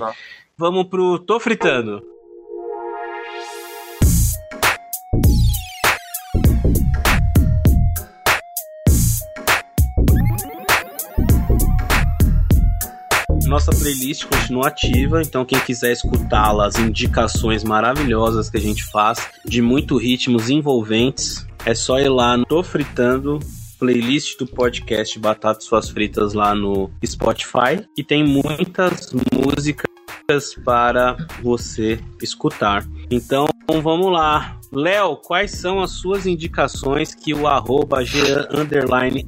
Vamos pro Tô Fritando. Nossa playlist continua ativa, então quem quiser escutá-la, as indicações maravilhosas que a gente faz, de muito ritmos envolventes, é só ir lá no Tô Fritando, playlist do podcast Batatas Suas Fritas lá no Spotify, e tem muitas músicas para você escutar. Então vamos lá. Léo, quais são as suas indicações que o arroba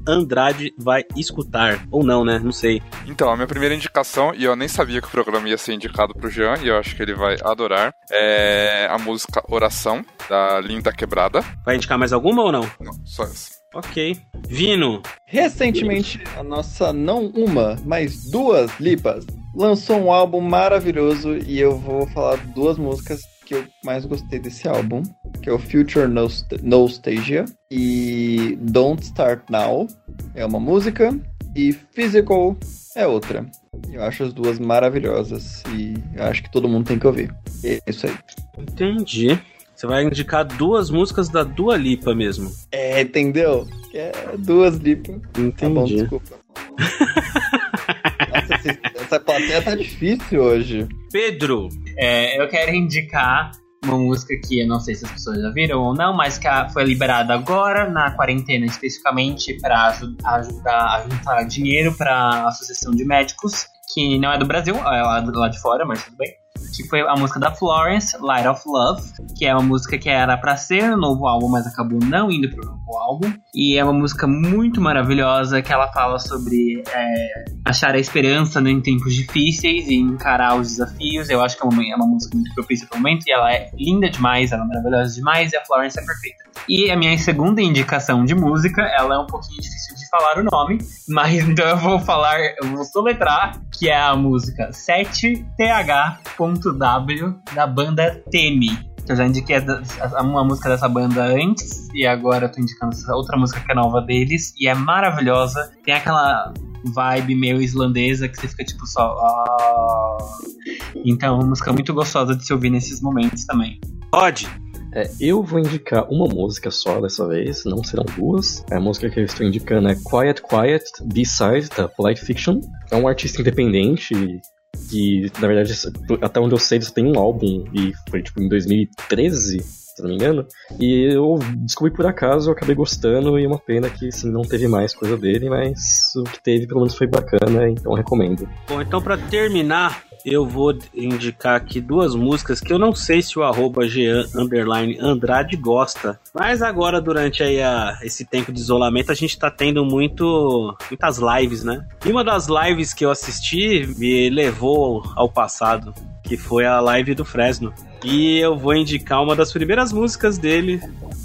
Andrade vai escutar? Ou não, né? Não sei. Então, a minha primeira indicação, e eu nem sabia que o programa ia ser indicado pro Jean, e eu acho que ele vai adorar, é a música Oração, da Linda Quebrada. Vai indicar mais alguma ou não? Não, só essa. Ok. Vino, Recentemente, a nossa não uma, mas duas lipas lançou um álbum maravilhoso e eu vou falar duas músicas que eu mais gostei desse álbum, que é o Future Nost- Nostalgia e Don't Start Now é uma música e Physical é outra. Eu acho as duas maravilhosas e acho que todo mundo tem que ouvir. É isso aí. entendi. Você vai indicar duas músicas da Dua Lipa mesmo. É, entendeu? É duas lipas. Tá bom, Entendi. desculpa. Nossa, essa plateia tá difícil hoje. Pedro, É, eu quero indicar uma música que eu não sei se as pessoas já viram ou não, mas que foi liberada agora na quarentena, especificamente para ajudar a juntar dinheiro para a Associação de Médicos, que não é do Brasil, é lá de fora, mas tudo bem. Que foi a música da Florence, Light of Love, que é uma música que era para ser o novo álbum, mas acabou não indo pro novo álbum. E é uma música muito maravilhosa que ela fala sobre é, achar a esperança em tempos difíceis e encarar os desafios. Eu acho que é uma, é uma música muito propícia pro momento e ela é linda demais, ela é maravilhosa demais e a Florence é perfeita. E a minha segunda indicação de música, ela é um pouquinho difícil de falar o nome, mas [LAUGHS] então eu vou falar, eu vou soletrar, que é a música 7th.w da banda Temi. Eu já indiquei uma música dessa banda antes, e agora eu tô indicando essa outra música que é nova deles, e é maravilhosa. Tem aquela vibe meio islandesa que você fica tipo só. Oh. Então, é uma música muito gostosa de se ouvir nesses momentos também. Pode! É, eu vou indicar uma música só dessa vez, não serão duas. A música que eu estou indicando é Quiet Quiet B-Side, da Polite Fiction. É um artista independente que, na verdade, até onde eu sei, ele só tem um álbum e foi tipo em 2013 se não me engano. E eu descobri por acaso, eu acabei gostando, e é uma pena que assim, não teve mais coisa dele, mas o que teve pelo menos foi bacana, então recomendo. Bom, então para terminar, eu vou indicar aqui duas músicas que eu não sei se o arroba Jean Andrade gosta. Mas agora, durante aí a, esse tempo de isolamento, a gente tá tendo muito, muitas lives, né? E uma das lives que eu assisti me levou ao passado, que foi a live do Fresno. E eu vou indicar uma das primeiras músicas dele,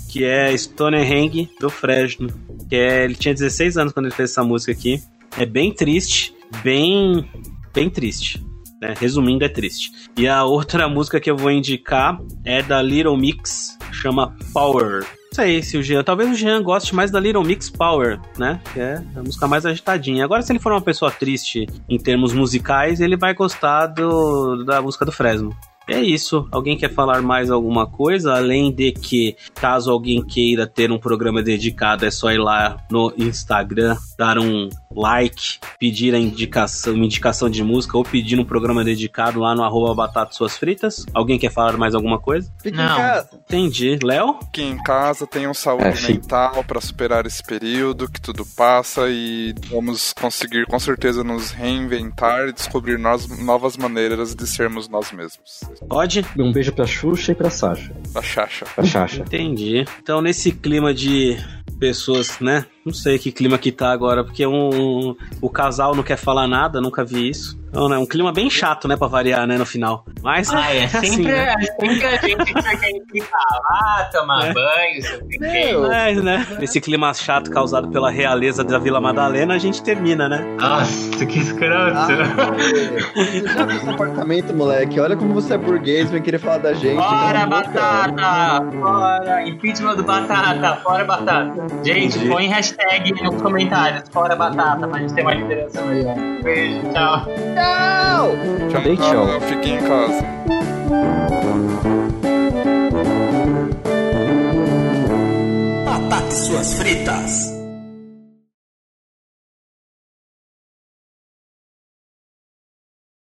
que é Stonehenge do Fresno. Que é, ele tinha 16 anos quando ele fez essa música aqui. É bem triste, bem, bem triste. Né? Resumindo, é triste. E a outra música que eu vou indicar é da Little Mix, chama Power. Não sei se o Jean, talvez o Jean goste mais da Little Mix Power, né? Que é a música mais agitadinha. Agora, se ele for uma pessoa triste em termos musicais, ele vai gostar do, da música do Fresno. É isso. Alguém quer falar mais alguma coisa? Além de que, caso alguém queira ter um programa dedicado, é só ir lá no Instagram, dar um like, pedir a indicação, uma indicação de música ou pedir um programa dedicado lá no arroba Batata Suas Fritas. Alguém quer falar mais alguma coisa? Fique Não. em casa. Entendi. Léo? Aqui em casa, tenham saúde é, mental para superar esse período, que tudo passa e vamos conseguir com certeza nos reinventar e descobrir novas maneiras de sermos nós mesmos. Pode? Um beijo pra Xuxa e pra Sasha. Pra Xaxa. Pra Xaxa. Entendi. Então, nesse clima de pessoas, né? Não sei que clima que tá agora, porque um, o casal não quer falar nada, nunca vi isso. Não, né? Um clima bem chato, né, pra variar, né, no final. Mas. Ah, é, [LAUGHS] assim, sempre, né? é sempre a gente quer falar, tomar é. banho, sei o Mas, né? Esse clima chato causado pela realeza da Vila Madalena, a gente termina, né? Nossa, que escroto. Ah, esse apartamento, moleque. Olha como você é burguês, vem querer falar da gente. Fora, batata! Fora! Impeachment do batata! Fora, batata! Gente, põe hashtag nos comentários. Fora, batata, pra gente ter mais liderança melhor. Beijo, tchau. Tchau! Tchau, Dei tchau. Fiquem em casa. Ataque suas fritas.